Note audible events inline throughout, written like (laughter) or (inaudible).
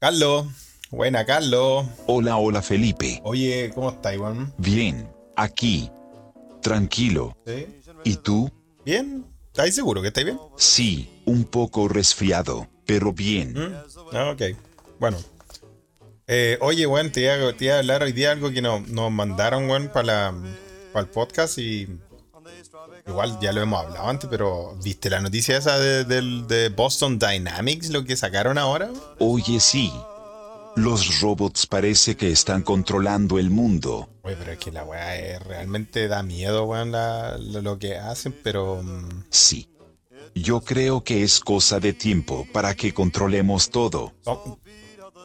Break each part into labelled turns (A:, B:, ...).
A: Carlos, buena Carlos.
B: Hola, hola Felipe.
A: Oye, ¿cómo estás, Iván?
B: Bien, aquí. Tranquilo.
A: ¿Sí?
B: ¿Y tú?
A: ¿Bien? ¿Estás seguro que estás bien?
B: Sí, un poco resfriado, pero bien.
A: ¿Mm? Ah, ok. Bueno. Eh, oye, weón, te, iba- te iba a hablar hoy día algo que nos, nos mandaron, weón, para el podcast y... Igual ya lo hemos hablado antes, pero ¿viste la noticia esa de, del- de Boston Dynamics, lo que sacaron ahora?
B: Oye, sí. Los robots parece que están controlando el mundo.
A: Oye, pero es que la weá realmente da miedo, weón, lo que hacen, pero... mm,
B: Sí. Yo creo que es cosa de tiempo para que controlemos todo.
A: ¿Cómo,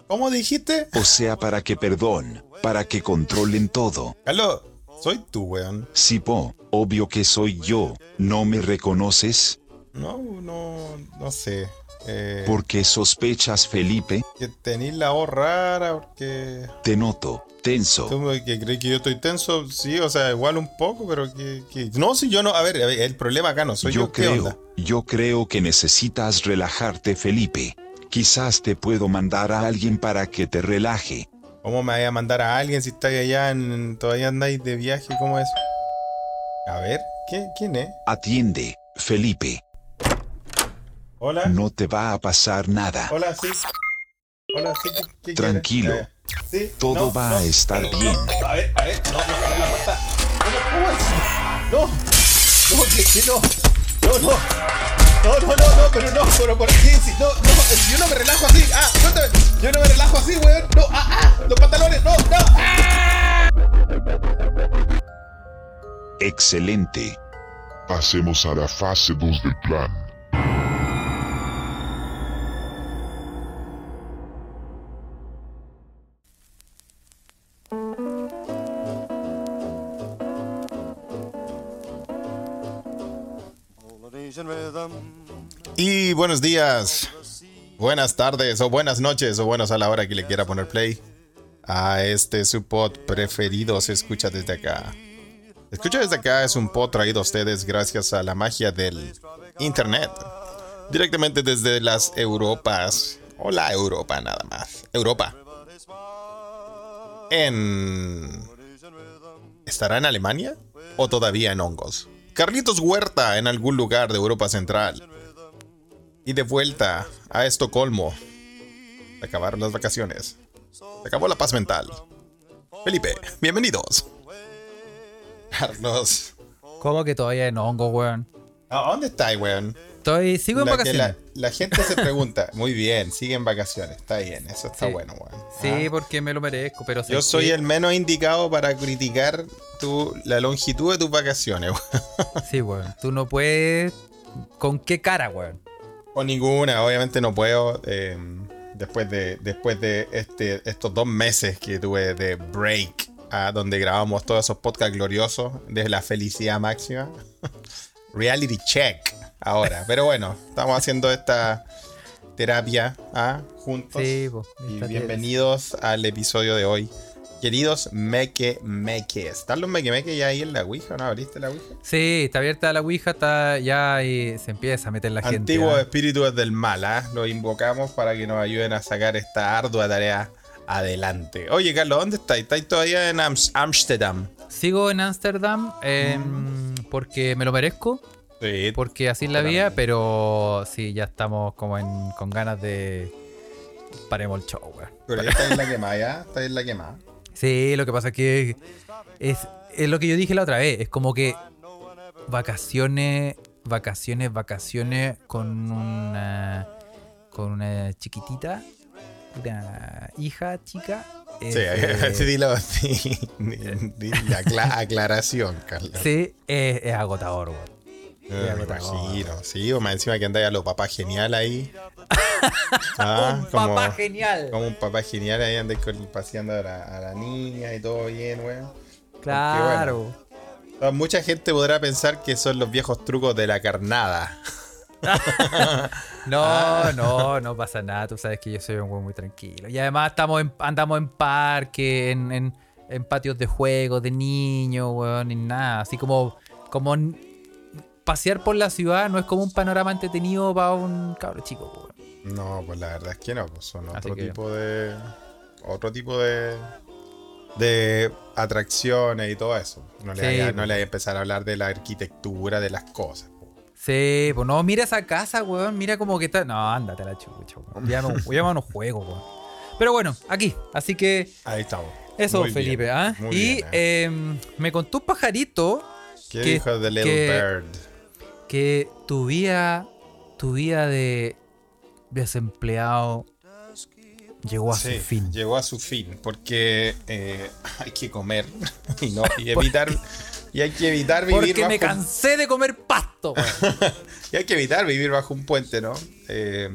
A: cómo dijiste?
B: O sea, para que, perdón, para que controlen todo.
A: Carlos, soy tú, weón.
B: Sí, po, obvio que soy yo. ¿No me reconoces?
A: No, no, no sé. Eh,
B: ¿Por qué sospechas, Felipe?
A: que tenéis la voz rara, porque...
B: Te noto, tenso.
A: ¿Tú que crees que yo estoy tenso? Sí, o sea, igual un poco, pero que... que- No, si yo no... A ver, a ver, el problema acá no soy yo.
B: Yo creo, yo creo que necesitas relajarte, Felipe. Quizás te puedo mandar a alguien para que te relaje.
A: ¿Cómo me vaya a mandar a alguien si estáis allá en... Todavía andáis de viaje? ¿Cómo es? A ver, ¿qué, ¿quién es?
B: Atiende, Felipe.
A: Hola.
B: No te va a pasar nada.
A: Hola, sí. Hola, sí. ¿qué- qué
B: Tranquilo.
A: Sí,
B: Todo
A: no,
B: va
A: no.
B: a estar bien.
A: A ver, a ver, no, no, no. No, no, que, que no. No, no. No, no, no, no, pero no, pero por aquí, no, no, yo no me relajo así. Ah, cuéntame, yo no me relajo así, weón. No, ah, ah, los pantalones, no, no. Ah.
B: Excelente.
C: Pasemos a la fase 2 del plan.
A: Y buenos días, buenas tardes o buenas noches o buenos a la hora que le quiera poner play a este su pod preferido se escucha desde acá. Escucha desde acá es un pod traído a ustedes gracias a la magia del internet. Directamente desde las Europas. O la Europa nada más. Europa. En... ¿Estará en Alemania? ¿O todavía en hongos? Carlitos Huerta en algún lugar de Europa Central. Y de vuelta a Estocolmo. Se acabaron las vacaciones. Se acabó la paz mental. Felipe, bienvenidos. Carlos.
D: ¿Cómo que todavía en hongo, weón?
A: ¿A dónde estáis, weón?
D: Estoy, sigo en
A: La,
D: vacaciones.
A: la, la gente se pregunta. (laughs) Muy bien, sigue en vacaciones. Está bien, eso está
D: Sí.
A: bueno, weón.
D: Sí,
A: Ah.
D: porque me lo merezco, pero
A: Yo soy
D: que-
A: el menos indicado para criticar tu, la longitud de tus vacaciones, weón. (laughs)
D: Sí, weón. Tú no puedes... ¿Con qué cara, weón?
A: O ninguna, obviamente no puedo. eh, después de, después de este, estos dos meses que tuve de break, ah, donde grabamos todos esos podcasts gloriosos, de la felicidad máxima. (laughs) Reality check ahora. Pero bueno, estamos haciendo esta terapia ah, juntos.
D: Sí, po.
A: y bienvenidos al episodio de hoy. Queridos meque meques. ¿Están los meque meques ya ahí en la Ouija? ¿No abriste la Ouija?
D: Sí, está abierta la Ouija, está ya y se empieza a meter la gente.
A: Antiguos
D: ¿ah?
A: espíritus del mal, ¿ah? Los invocamos para que nos ayuden a sacar esta ardua tarea adelante. Oye, Carlos, ¿dónde estáis? ¿Estáis todavía en Amsterdam?
D: Sigo en Ámsterdam eh, porque me lo merezco,
A: Sí.
D: porque así es la vida, pero sí, ya estamos como en, con ganas de... Paremos el show, weón.
A: Pero ya estáis en la quemada, ¿ya? Estáis en la quemada.
D: Sí, lo que pasa es que es, es lo que yo dije la otra vez. Es como que vacaciones, vacaciones, vacaciones con una con una chiquitita, una hija chica. es,
A: Sí,
D: eh, (laughs)
A: sí, dilo, sí, (laughs) di la acla- aclaración, Carlos.
D: sí, es, es agotador, weón.
A: Eh, me imagino, sí, o más encima que andáis a los papás genial ahí. (laughs) Ah,
D: Un
A: como,
D: papá genial.
A: como un papá genial ahí andáis paseando a la, a la niña y todo bien, weón.
D: Claro.
A: Ah, Mucha gente podrá pensar que son los viejos trucos de la carnada. (laughs)
D: No,
A: Ah.
D: no, no pasa nada. Tú sabes que yo soy un güey muy tranquilo. Y además estamos en- andamos en parque, en, en- en patios de juegos de niños, weón, ni nada. Así como, como pasear por la ciudad no es como un panorama entretenido para un cabro chico, weón.
A: No, pues la verdad es que no, pues son
D: Así
A: otro
D: que-
A: tipo de. Otro tipo de. de atracciones y todo eso. No le,
D: Sí, pues.
A: no le vaya a empezar a hablar de la arquitectura de las cosas.
D: Sí, pues no, mira esa casa, weón. Mira como que está. No, ándate a la chucha, weón. Ya no, ya no juego, weón. Pero bueno, aquí. Así que
A: Ahí estamos.
D: eso,
A: Muy bien,
D: Felipe. ¿ah?
A: muy
D: Y
A: bien, eh.
D: em, me contó un pajarito
A: ¿Qué
D: que-
A: dijo de Little
D: que-
A: Bird?
D: Que tu vida, tu vida de desempleado llegó a
A: Sí,
D: su fin.
A: Llegó a su fin, porque eh, (laughs) hay que comer (laughs) y, no, y evitar. y hay que evitar vivir
D: Porque me cansé de comer pasto. (laughs)
A: Y hay que evitar vivir bajo un puente, ¿no? Eh,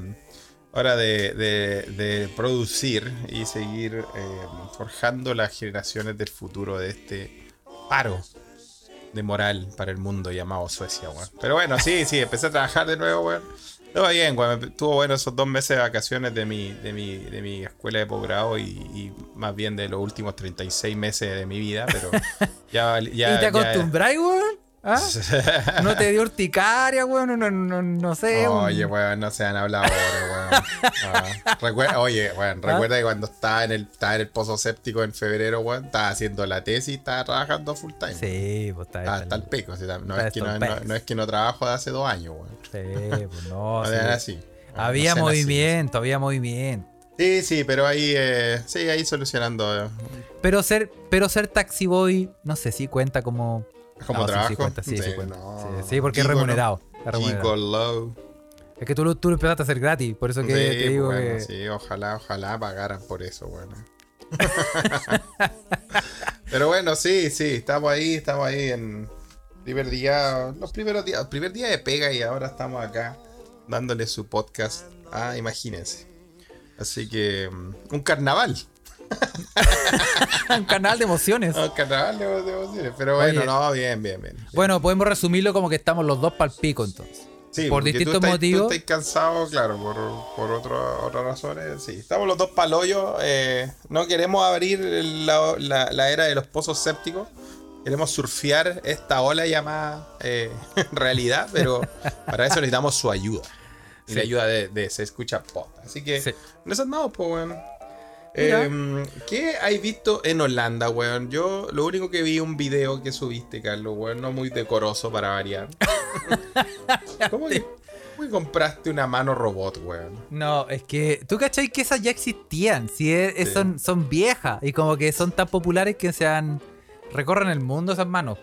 A: hora de, de- de producir y seguir eh, forjando las generaciones del futuro de este paro de moral para el mundo llamado Suecia, weón. Pero bueno, sí, sí, empecé a trabajar de nuevo, weón. Todo bien, weón. Estuvo bueno esos dos meses de vacaciones de mi, de mi, de mi escuela de posgrado y, y más bien de los últimos 36 meses de mi vida, pero (laughs) ya... ya
D: ¿Y te acostumbráis, weón? ¿Ah? (laughs) ¿No te dio urticaria, weón? No, no, no sé. un-
A: Oye, weón, no se han hablado weón. Ah, oye, weón, recuerda que cuando estaba en el, estaba en el pozo séptico en febrero, weón, estaba haciendo la tesis y estaba trabajando full time.
D: Sí, pues está
A: hasta el pico. no, es que no,
D: hasta el
A: no-
D: pez.
A: no es que no trabajo de hace dos años, weón.
D: Sí, pues no. (laughs) Sí.
A: así.
D: Había
A: así.
D: movimiento, había movimiento.
A: Sí, sí, pero ahí, eh, sí, ahí solucionando. eh,
D: Pero ser, pero ser taxi boy, no sé si cuenta como.
A: Como
D: No, sí,
A: trabajo.
D: Sí, cuenta, sí, sí,
A: Sí,
D: cuenta.
A: no.
D: Sí, sí, porque es remunerado. es remunerado.
A: Low.
D: Es que tú, lo- tú lo empezaste a hacer gratis, por eso que
A: Sí,
D: te digo
A: bueno,
D: que.
A: sí, ojalá, ojalá pagaran por eso, bueno. (laughs) Pero bueno, sí, sí, estamos ahí, estamos ahí en primer día, los primeros días, primer día de pega y ahora estamos acá dándole su podcast. Ah, imagínense. Así que mm, un carnaval,
D: Un canal de emociones.
A: un carnaval de, de emociones. Pero bueno,
D: Oye.
A: no, bien, bien, bien.
D: Bueno, podemos resumirlo como que estamos los dos pal pico entonces.
A: Sí,
D: por
A: porque tú
D: distintos
A: estás-
D: motivos.
A: Tú estás cansado, claro, por, por otro- otras razones. Sí, estamos los dos palollos. eh, no queremos abrir la, la- la era de los pozos sépticos. Queremos surfear esta ola llamada eh, (laughs) realidad, pero para eso necesitamos su ayuda. Y la
D: Sí.
A: ayuda de, de Se Escucha Pod. Así que
D: Sí.
A: en eso andamos, pues, weón. Em, ¿Qué hay visto en Holanda, weón? Yo lo único que vi un video que subiste, Carlos, weón, no muy decoroso para variar. (laughs) ¿Cómo que, cómo compraste una mano robot, weón?
D: No, es que. ¿Tú cachai que esas ya existían? Si es- es-
A: Sí.
D: son, son viejas y como que son tan populares que se han. recorren el mundo esas manos.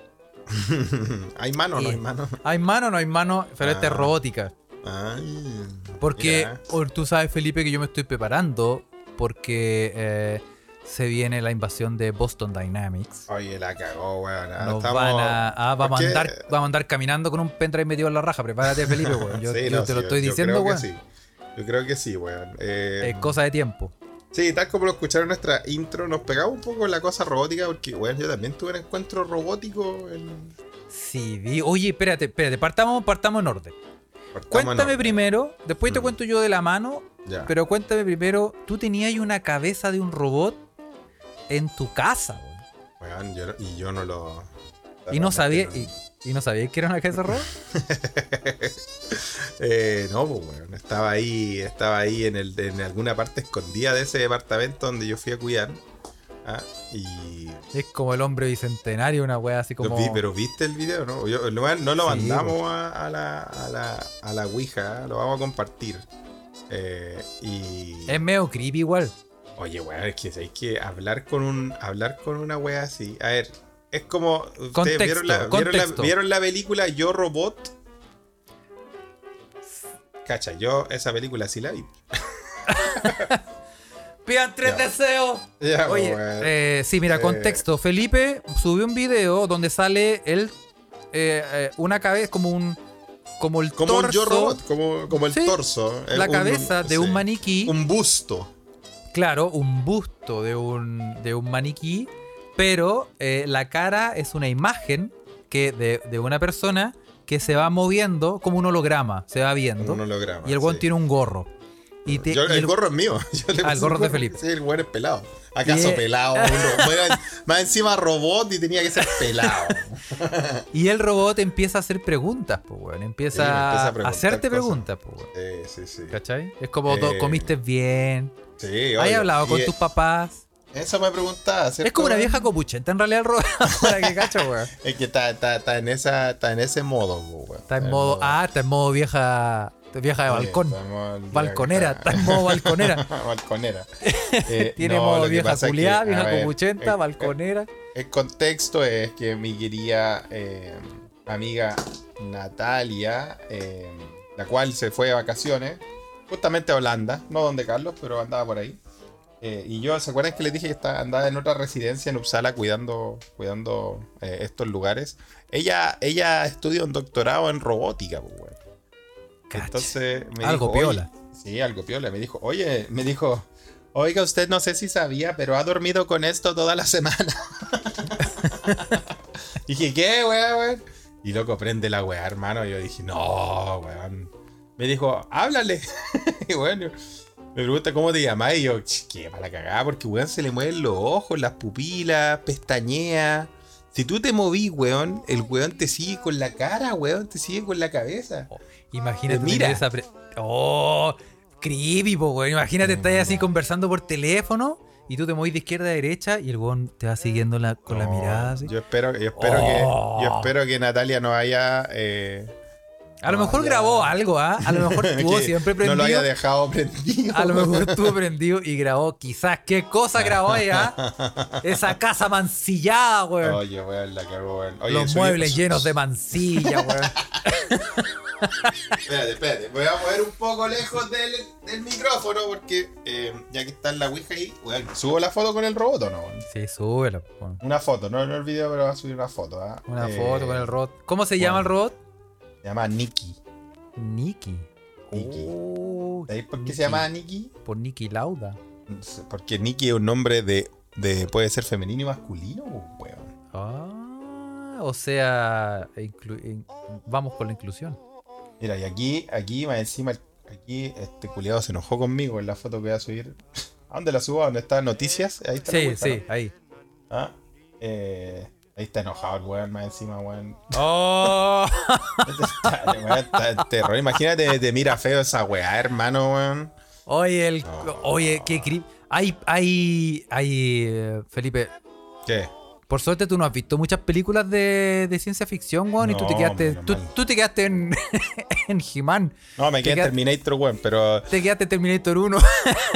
D: (laughs)
A: ¿Hay mano o no hay mano?
D: Hay mano o no hay mano, pero esta es
A: Ah.
D: robótica.
A: Ay,
D: Porque
A: mira.
D: tú sabes, Felipe, que yo me estoy preparando porque eh, se viene la invasión de Boston Dynamics.
A: Oye, la cagó, weón.
D: Nos
A: estamos-
D: van a, ah, vamos, a andar, vamos a andar caminando con un pendrive metido en la raja. Prepárate, Felipe, weón. Yo, (laughs)
A: Sí,
D: yo
A: no,
D: te
A: sí,
D: lo estoy
A: yo
D: diciendo,
A: creo que
D: weón.
A: sí. Yo creo que sí, weón. Eh,
D: Es cosa de tiempo.
A: Sí, tal como lo escucharon en nuestra intro, nos pegaba un poco en la cosa robótica, porque, weón, yo también tuve un encuentro robótico en...
D: Sí, vi- oye, espérate, espérate, partamos, partamos en orden.
A: Partamos en
D: Cuéntame
A: orden.
D: primero, después te
A: Mm.
D: cuento yo de la mano,
A: Ya.
D: pero cuéntame primero, tú tenías una cabeza de un robot en tu casa, weón.
A: Yo no- y yo no lo...
D: Y no sabía,
A: realmente
D: y, y no sabías que era una cabeza de robot. (laughs)
A: Eh, no, pues, weón, estaba ahí, estaba ahí en, el, en alguna parte escondida de ese departamento donde yo fui a cuidar. Ah, y
D: Es como el hombre bicentenario, una wea así como.
A: Vi, pero viste el video, ¿no? Yo- no, no lo
D: Sí,
A: mandamos a, a la, a, la, a la Ouija, lo vamos a compartir. Eh, y.
D: Es medio creepy igual.
A: Oye, weón, es que hay que hablar con un. Hablar con una wea así. A ver, es como. ¿Ustedes
D: Contexto,
A: vieron, la, vieron, la,
D: contexto.
A: vieron la película Yo Robot? Cacha, yo esa película sí la vi. (laughs)
D: Pidan tres
A: Ya.
D: deseos.
A: Ya,
D: Oye, eh, sí, mira,
A: Eh.
D: contexto. Felipe subió un video donde sale él, eh, una cabeza, como un. Como el
A: como
D: torso.
A: un Yo Robot, como, como el
D: Sí,
A: torso. eh,
D: La
A: un-
D: cabeza de
A: sí.
D: un maniquí.
A: Un busto.
D: Claro, un busto de un, de un maniquí. Pero eh, la cara es una imagen que de, de una persona que se va moviendo como un holograma. Se va viendo.
A: Un holograma.
D: y el weón
A: sí.
D: tiene un gorro. Y te-
A: Yo-
D: y
A: el,
D: el-
A: gorro es mío. (laughs) Yo le
D: Ah, el gorro de Felipe.
A: Sí, el güey es pelado. ¿Acaso pelado? (laughs) Bueno, más encima robot y tenía que ser pelado. (laughs)
D: Y el robot empieza a hacer preguntas, pues, weón. Empieza,
A: Sí, empieza a
D: hacerte
A: cosas.
D: preguntas, pues, weón.
A: Sí, sí, sí.
D: ¿Cachai? Es como, ¿to-
A: Eh,
D: ¿comiste bien?
A: Sí,
D: ¿Has hablado con
A: Y,
D: tus papás?
A: Eso me preguntaba.
D: Es como una vieja copuchenta en realidad el robot. Para que cacho, weón.
A: Es que está, está, está en esa, está en ese modo, weón.
D: Está en modo. Ah, está en modo vieja. Vieja de balcón. Balconera, está en modo balconera. (laughs)
A: balconera. Eh, (laughs)
D: Tiene
A: no,
D: modo vieja
A: a
D: vieja
A: ver,
D: copuchenta,
A: eh,
D: balconera.
A: El contexto es que mi querida eh, amiga Natalia, eh, la cual se fue de vacaciones, justamente a Holanda, no donde Carlos, pero andaba por ahí. Y yo, ¿se acuerdan que les dije que estaba, andaba en otra residencia en Uppsala cuidando, cuidando estos lugares? Ella, ella estudia un doctorado en robótica, pues, Entonces me
D: Algo
A: dijo,
D: piola.
A: Sí, algo piola. Me dijo, oye, me dijo, oiga, usted no sé si sabía, pero ha dormido con esto toda la semana. (laughs) dije, ¿qué, weón? Y loco, prende la weá, hermano. Y yo dije, no, weón. Me dijo, háblale. (laughs) y bueno, me pregunta cómo te llamas. Y yo, "Ch, qué para cagada, porque weón se le mueven los ojos, las pupilas, pestañea. Si tú te movís, weón, el weón te sigue con la cara, weón, te sigue con la cabeza.
D: Imagínate
A: Eh, mira.
D: esa pre- Oh, creepy, po, weón. Imagínate, estás así conversando por teléfono y tú te movís de izquierda a derecha y el weón te va siguiendo la- con la mirada así.
A: Yo espero, yo espero
D: Oh.
A: que yo espero que Natalia no haya eh,
D: A lo
A: no,
D: mejor grabó algo, ¿ah? A lo mejor (laughs) estuvo siempre
A: no
D: prendido.
A: lo haya dejado prendido.
D: a lo mejor (laughs) estuvo prendido y grabó quizás qué cosa grabó ella. Esa casa mancillada, weón.
A: Oye, weón, la cago, weón. Oye,
D: Los muebles llenos de mancilla, weón. (laughs)
A: Espérate, espérate. Voy a mover un poco lejos del, del micrófono porque eh, ya que está en la Ouija ahí, weón, ¿subo la foto con el robot o no? weón?
D: Sí, súbelo. weón.
A: Una foto, no, no el video, pero va a subir una foto. ¿ah?
D: Una
A: Eh,
D: foto con el robot. ¿Cómo se llama el robot?
A: Se llama Nikki.
D: Nicky.
A: Nicky.
D: Oh,
A: ¿Sabéis por qué
D: Nicky.
A: se llama Nikki?
D: Por Nicky Lauda.
A: Porque Nikki es un nombre de, de puede ser femenino y masculino, weón.
D: Ah, o sea, vamos con la inclusión.
A: Mira, y aquí, aquí más encima, aquí este culiado se enojó conmigo en la foto que voy a subir. (laughs) ¿A dónde la subo? ¿A dónde está Noticias? Ahí está. la
D: Sí,
A: Ouija,
D: sí, ahí.
A: ¿no? Ah, eh, ahí está enojado el weón, más encima, weón.
D: Oh, (laughs)
A: Está, weón, está en terror. Imagínate, te mira feo esa weá, hermano, weón.
D: oye, el, oye, qué cri... Hay, hay, hay, eh, Felipe,
A: ¿Qué?
D: por suerte tú no has visto muchas películas de, de ciencia ficción, weón, y tú te quedaste, tú, te quedaste en, (laughs) en He-Man,
A: No, me
D: Te
A: quedé en Terminator, weón, pero.
D: te quedaste en Terminator 1.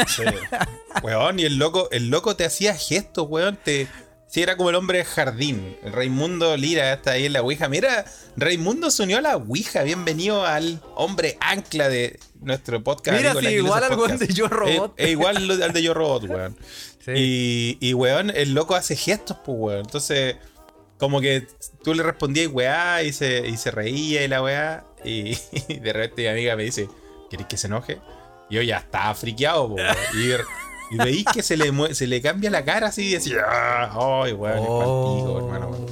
A: Sí. (laughs) Weón, y el loco, el loco te hacía gestos, weón. Te, sí, era como el hombre de jardín. El Raimundo Lira está ahí en la Ouija. Mira, Raimundo se unió a la Ouija. Bienvenido al hombre ancla de nuestro podcast.
D: Mira, sí, igual al weón de Yo Robot.
A: Es, es igual al al de Yo Robot, weón. (laughs)
D: Sí.
A: Y, y, weón, el loco hace gestos, pues, weón. Entonces, como que tú le respondías, weá, y se, y se reía y la weá. Y, (laughs) y de repente mi amiga me dice, ¿querés que se enoje? Y yo ya estaba friqueado, po, weón. Y, y veis que se le, se le cambia la cara así y decía, ¡ay, weón! palpico, hermano, weón.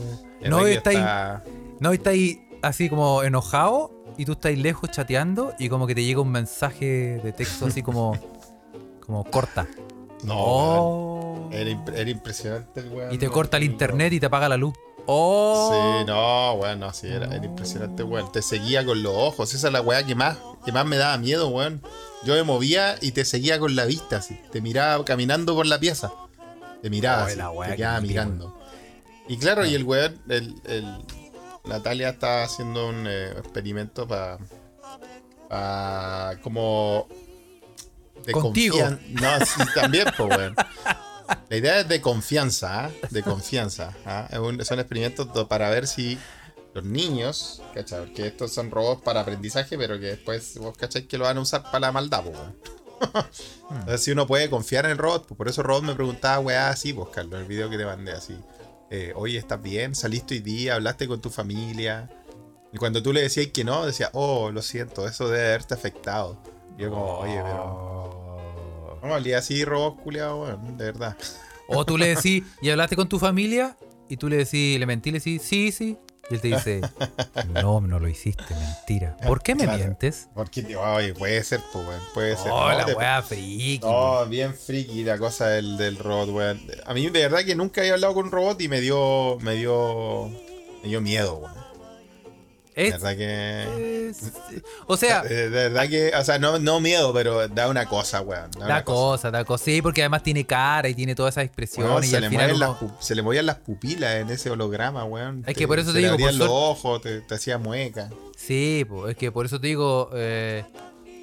D: Oh. No,
A: rey
D: está ahí-
A: está-
D: No, y está ahí así como enojado y tú estás lejos chateando y como que te llega un mensaje de texto así como, (laughs) como corta.
A: No,
D: Oh.
A: weón. Era, imp- era impresionante el weón.
D: Y te corta el internet y te apaga la luz. Oh.
A: Sí, no, weón, no, sí, era, era impresionante, weón. Te seguía con los ojos, esa es la weá que más, que más me daba miedo, weón. Yo me movía y te seguía con la vista, así. Te miraba caminando por la pieza. Te miraba,
D: Oh,
A: así,
D: la weá
A: te
D: que
A: quedaba mirando. Y claro, y el weón, el, el- Natalia estaba haciendo un eh, experimento para. como. De
D: Contigo.
A: No, sí, también, pues, weón. La idea es de confianza, ¿ah? De confianza. ¿ah? Es un- son experimentos para ver si los niños, ¿cachai? Porque estos son robots para aprendizaje, pero que después vos, ¿cachai? Que lo van a usar para la maldad, pues. (laughs) Entonces, si uno puede confiar en el robot, pues por eso el robot me preguntaba, weá, así, pues, Carlos, el video que te mandé, así. Eh, Oye, ¿estás bien? ¿Saliste hoy día? ¿Hablaste con tu familia? Y cuando tú le decías que no, decía, oh, lo siento, eso debe haberte afectado. Y yo como, oye, pero... No me hablé así, robot culiado, de verdad.
D: O tú le decís, ¿y hablaste con tu familia? Y tú le decís, le mentí, le decís, sí, sí. Y él te dice, (laughs) no, no lo hiciste, mentira. (laughs) ¿Por qué me
A: Claro.
D: mientes?
A: Porque, oye, puede ser, pues, weón. Puede ser.
D: Oh,
A: No,
D: la
A: te-
D: weá friki.
A: No, bien friki la cosa del, del robot, weón. A mí de verdad que nunca había hablado con un robot y me dio. me dio. me dio miedo, weón. De
D: Es-
A: verdad que.
D: es- o sea,
A: De, de verdad que. O sea, no, no miedo, pero da una cosa, weón. Da
D: da
A: una
D: cosa, da cosa. Sí, porque además tiene cara y tiene todas esas
A: Weón,
D: expresiones. y
A: se,
D: al
A: le
D: final
A: las se le movían las pupilas en ese holograma, weón.
D: Es que por eso te
A: le
D: digo,
A: abrían
D: por
A: los ojos, te, te hacía mueca.
D: Sí, po, es que por eso te digo, eh,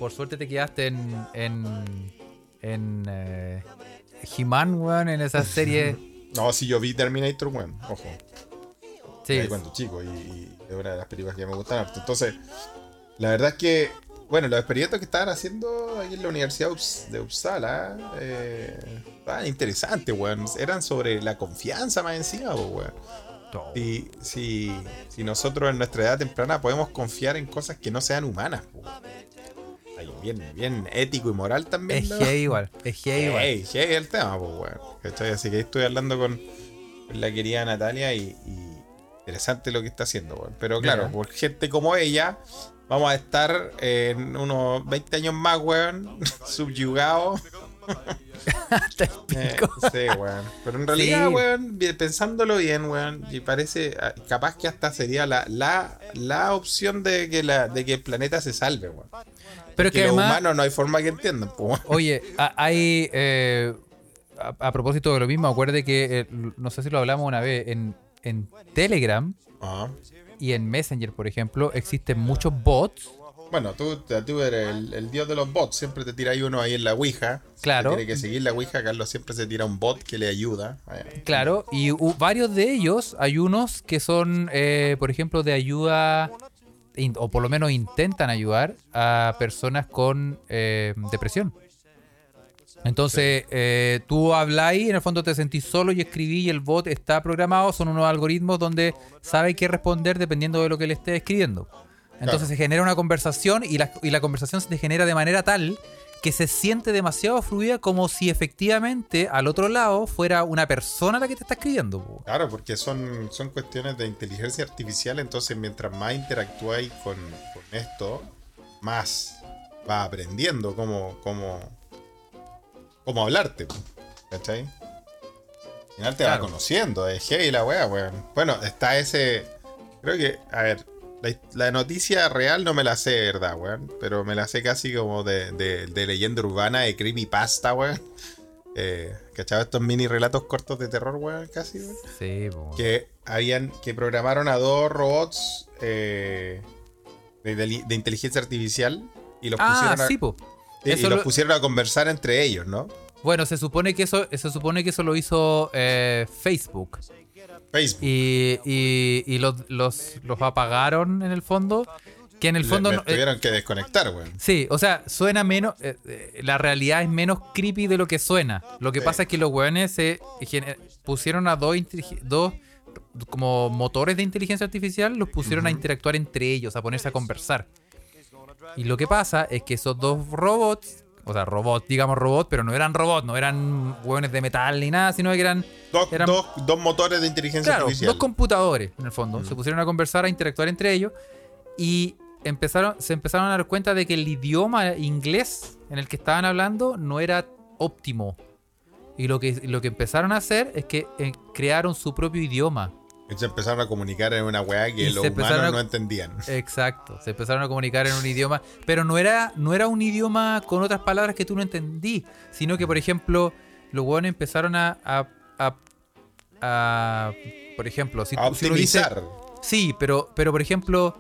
D: por suerte te quedaste en. en. en. Eh, He-Man, weón, en esa serie. (laughs)
A: No, si yo vi Terminator, weón, ojo.
D: Sí,
A: ahí cuando chico y, y es una de las películas que me gustan. Entonces, la verdad es que, bueno, los experimentos que estaban haciendo ahí en la Universidad de Uppsala eh, estaban interesantes, weón. Eran sobre la confianza más encima, po, weón. Si, si, si nosotros en nuestra edad temprana podemos confiar en cosas que no sean humanas, po. Ahí, bien, bien ético y moral también.
D: Es
A: ¿no?
D: gay igual, es gay igual.
A: Hey, hey, el tema, pues, weón. Así que ahí estoy hablando con la querida Natalia y, y interesante lo que está haciendo, weón. Pero claro, por gente como ella, vamos a estar en unos 20 años más, weón, (laughs) subyugados. (laughs)
D: Hasta el
A: Eh, sí, weón. Pero en realidad,
D: Sí.
A: weón, pensándolo bien, weón, y parece, ah, capaz que hasta sería la, la, la opción de que, la, de que el planeta se salve, weón.
D: Pero
A: Que
D: que
A: los humanos no hay forma que entiendan, pues, weón.
D: oye, hay. eh, a, a propósito de lo mismo, acuerde que, eh, no sé si lo hablamos una vez, en, en Telegram
A: Ajá.
D: y en Messenger, por ejemplo, existen muchos bots.
A: Bueno, tú, tú eres el, el dios de los bots, siempre te tira ahí uno ahí en la Ouija.
D: Claro.
A: Tiene que seguir la Ouija, Carlos siempre se tira un bot que le ayuda. Eh,
D: Claro, y varios de ellos, hay unos que son, eh, por ejemplo, de ayuda, o por lo menos intentan ayudar a personas con eh, depresión. Entonces, eh, tú hablas y en el fondo te sentís solo y escribí y el bot está programado, son unos algoritmos donde sabe qué responder dependiendo de lo que le esté escribiendo. Entonces
A: Claro.
D: se genera una conversación y la, y la conversación se te genera de manera tal que se siente demasiado fluida como si efectivamente al otro lado fuera una persona la que te está escribiendo. po.
A: Claro, porque son, son cuestiones de inteligencia artificial, entonces mientras más interactúas con, con esto, más vas aprendiendo cómo, cómo, cómo hablarte. ¿Cachai? Al final te va
D: Claro.
A: conociendo, es hey la wea, weón. Bueno, está ese. Creo que, a ver, la, la noticia real no me la sé, de ¿verdad, weón? Pero me la sé casi como de, de, de leyenda urbana, de creepypasta, weón. (laughs) Eh, ¿Cachai? Estos mini relatos cortos de terror, weón, casi, weón
D: Sí, po.
A: que habían que programaron a dos robots eh, de inteligencia artificial y los
D: Ah,
A: pusieron a,
D: sí, po.
A: Y- los
D: lo-
A: pusieron a conversar entre ellos, ¿no?
D: Bueno, se supone que eso, se supone que eso lo hizo eh, Facebook.
A: Facebook.
D: Y, y- y los, los, los apagaron en el fondo. Que en el fondo.
A: le
D: no- eh,
A: tuvieron que desconectar, weón.
D: Sí, o sea, suena menos. eh, la realidad es menos creepy de lo que suena. Lo que
A: Sí.
D: pasa es que los weones se pusieron a dos, dos como motores de inteligencia artificial, los pusieron a interactuar entre ellos, a ponerse a conversar. Y lo que pasa es que esos dos robots, o sea, robots, digamos robots, pero no eran robots, no eran hueones de metal ni nada, sino que eran
A: Dos,
D: eran-
A: dos- dos motores de inteligencia
D: Claro,
A: artificial.
D: dos computadores, en el fondo.
A: Mm.
D: Se pusieron a conversar, a interactuar entre ellos. Y empezaron, se empezaron a dar cuenta de que el idioma inglés en el que estaban hablando no era óptimo. Y lo que, lo que empezaron a hacer es que eh, crearon su propio idioma.
A: Y se empezaron a comunicar en una weá que
D: Y
A: los humanos
D: a-
A: no entendían.
D: Exacto. Se empezaron a comunicar en un idioma. Pero no era, no era un idioma con otras palabras que tú no entendí. Sino que, por ejemplo, los hueones empezaron a. a- a- a- por ejemplo, si,
A: A
D: tú- si lo dices.
A: optimizar.
D: Sí, pero, pero por ejemplo,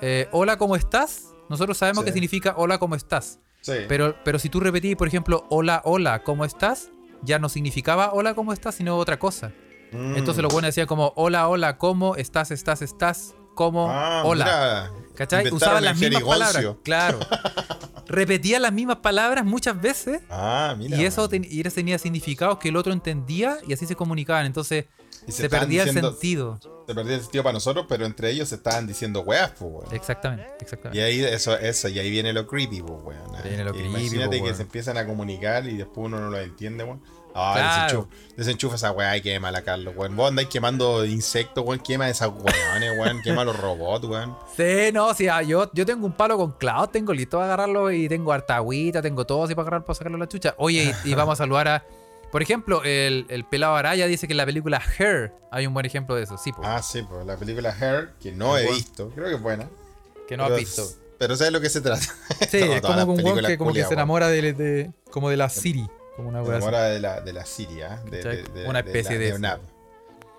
D: eh, hola, ¿cómo estás? Nosotros sabemos
A: Sí.
D: que significa hola, ¿cómo estás?
A: Sí.
D: Pero, pero si tú repetís, por ejemplo, hola, hola, ¿cómo estás? Ya no significaba hola, ¿cómo estás? Sino otra cosa.
A: Mm.
D: Entonces los buenos decían como hola, hola, ¿cómo estás, estás, estás? ¿Cómo?
A: Ah,
D: hola.
A: mira,
D: ¿Cachai? Usaban las mismas palabras. Claro. (laughs) Repetían las mismas palabras muchas veces.
A: Ah, mira.
D: y eso ten- y tenía significados que el otro entendía y así se comunicaban. Entonces
A: Y
D: se, perdía
A: diciendo-
D: el sentido.
A: Se perdió el sentido para nosotros, pero entre ellos se estaban diciendo weas, pues, weón.
D: Exactamente, exactamente.
A: Y ahí, eso, eso, y ahí viene lo creepy, pues, weón.
D: Viene lo creepy,
A: Imagínate que
D: weón.
A: se empiezan a comunicar y después uno no lo entiende, weón. Ah,
D: Claro.
A: desenchufa, desenchufa esa weá y quémala, Carlos, weón. Vos andáis quemando insectos, weón. Quema esas weones, weón. Quema los robots, weón.
D: Sí, no, sí, ah, yo, yo tengo un palo con clavos, tengo listo para agarrarlo y tengo harta agüita, tengo todo así para agarrar para sacarlo a la chucha. Oye, y, y vamos a saludar a. Por ejemplo, el, el pelado Araya dice que en la película Her hay un buen ejemplo de eso. Sí, pues,
A: Ah, sí, pues la película Hair, que no he visto, creo que es buena.
D: que no has visto.
A: Pero sabes lo que se trata.
D: Sí, (laughs) es como un que como que se enamora de, de- como de la Siri, como una wea así.
A: enamora de la, de la Siria, de, de- de-
D: Una
A: de
D: especie de
A: una,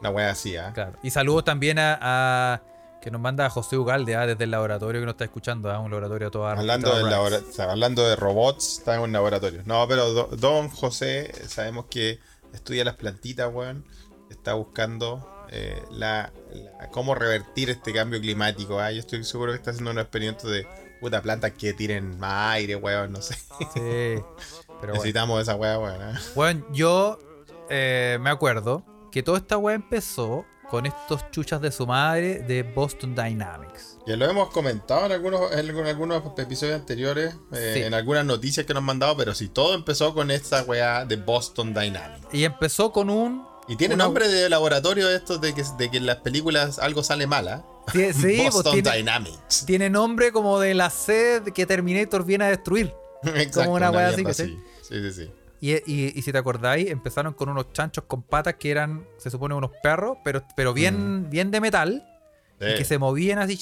A: una wea así, ¿ah?
D: Claro. Y saludos también a, a- que nos manda José Ugalde ah, desde el laboratorio que nos está escuchando, ah, un laboratorio todo
A: Hablando, labora- o sea, hablando de robots, está en un laboratorio. No, pero do- Don José, sabemos que estudia las plantitas, weón. Está buscando eh, la, la- cómo revertir este cambio climático. ¿ah? Yo estoy seguro que está haciendo un experimento de puta plantas que tiren más aire, weón. No sé.
D: Sí. (laughs) Pero bueno.
A: Necesitamos esa weá, weón.
D: Bueno, yo eh, me acuerdo que toda esta weá empezó con estos chuchas de su madre de Boston Dynamics.
A: Ya lo hemos comentado en algunos, en algunos episodios anteriores, eh,
D: Sí.
A: en algunas noticias que nos han mandado, pero sí, todo empezó con esta weá de Boston Dynamics.
D: Y empezó con un.
A: Y tiene
D: una-
A: nombre de laboratorio esto de que, de que en las películas algo sale mal, ¿ah?
D: Sí, sí, (laughs) pues
A: Boston
D: tiene,
A: Dynamics.
D: tiene nombre como de la sed que Terminator viene a destruir. (laughs)
A: Exacto,
D: una weá así, ¿cachai?
A: Sí, sí, sí.
D: Y, y- y si te acordáis, empezaron con unos chanchos con patas que eran, se supone, unos perros, pero, pero bien, bien de metal. Y que se movían así.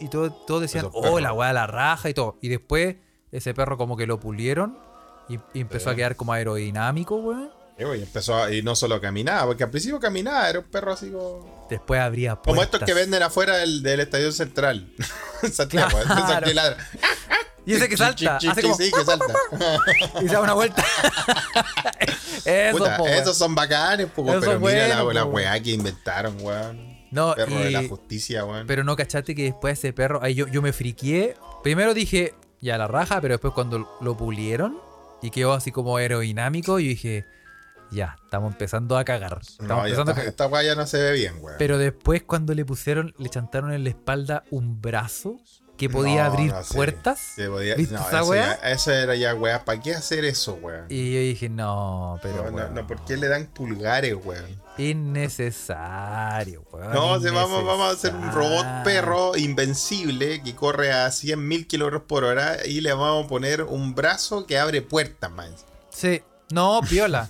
D: Y todos todo decían, oh, la weá, la raja y todo. Y después ese perro como que lo pulieron y, y empezó
A: Sí.
D: a quedar como aerodinámico, weón.
A: Y, empezó a- y no solo caminaba, porque al principio caminaba, era un perro así como.
D: Después habría
A: Como estos que
D: puertas.
A: venden afuera del, del estadio central. (laughs) En Santiago,
D: Claro. (laughs) Y ese que salta, hace como
A: Sí, que salta.
D: y se da una vuelta. (laughs) Eso,
A: Puta,
D: po, weón.
A: esos son bacanes, po,
D: Esos
A: pero mira la,
D: buenos,
A: la
D: po.
A: weá que inventaron, weón.
D: No,
A: Perro de la justicia, weón.
D: pero no cachaste que después ese perro, ahí yo, yo me friqué. Primero dije, ya la raja, pero después cuando lo pulieron y quedó así como aerodinámico, yo dije, ya, estamos empezando a cagar. Estamos
A: No,
D: a
A: esta weá ya no se ve bien, weón.
D: Pero después cuando le pusieron, le chantaron en la espalda un brazo que podía
A: No,
D: abrir
A: no, sí.
D: puertas.
A: Sí, podía-
D: ¿Viste
A: no,
D: esa
A: eso,
D: weá?
A: ya- eso era ya, weá. ¿Para qué hacer eso, weón?
D: Y yo dije, no, pero
A: no, no, ¿por qué le dan pulgares, weón?
D: innecesario, weón.
A: No, si vamos, vamos a hacer un robot
D: innecesario.
A: perro invencible que corre a 100.000 kilómetros por hora y le vamos a poner un brazo que abre puertas, man.
D: Sí, no, piola.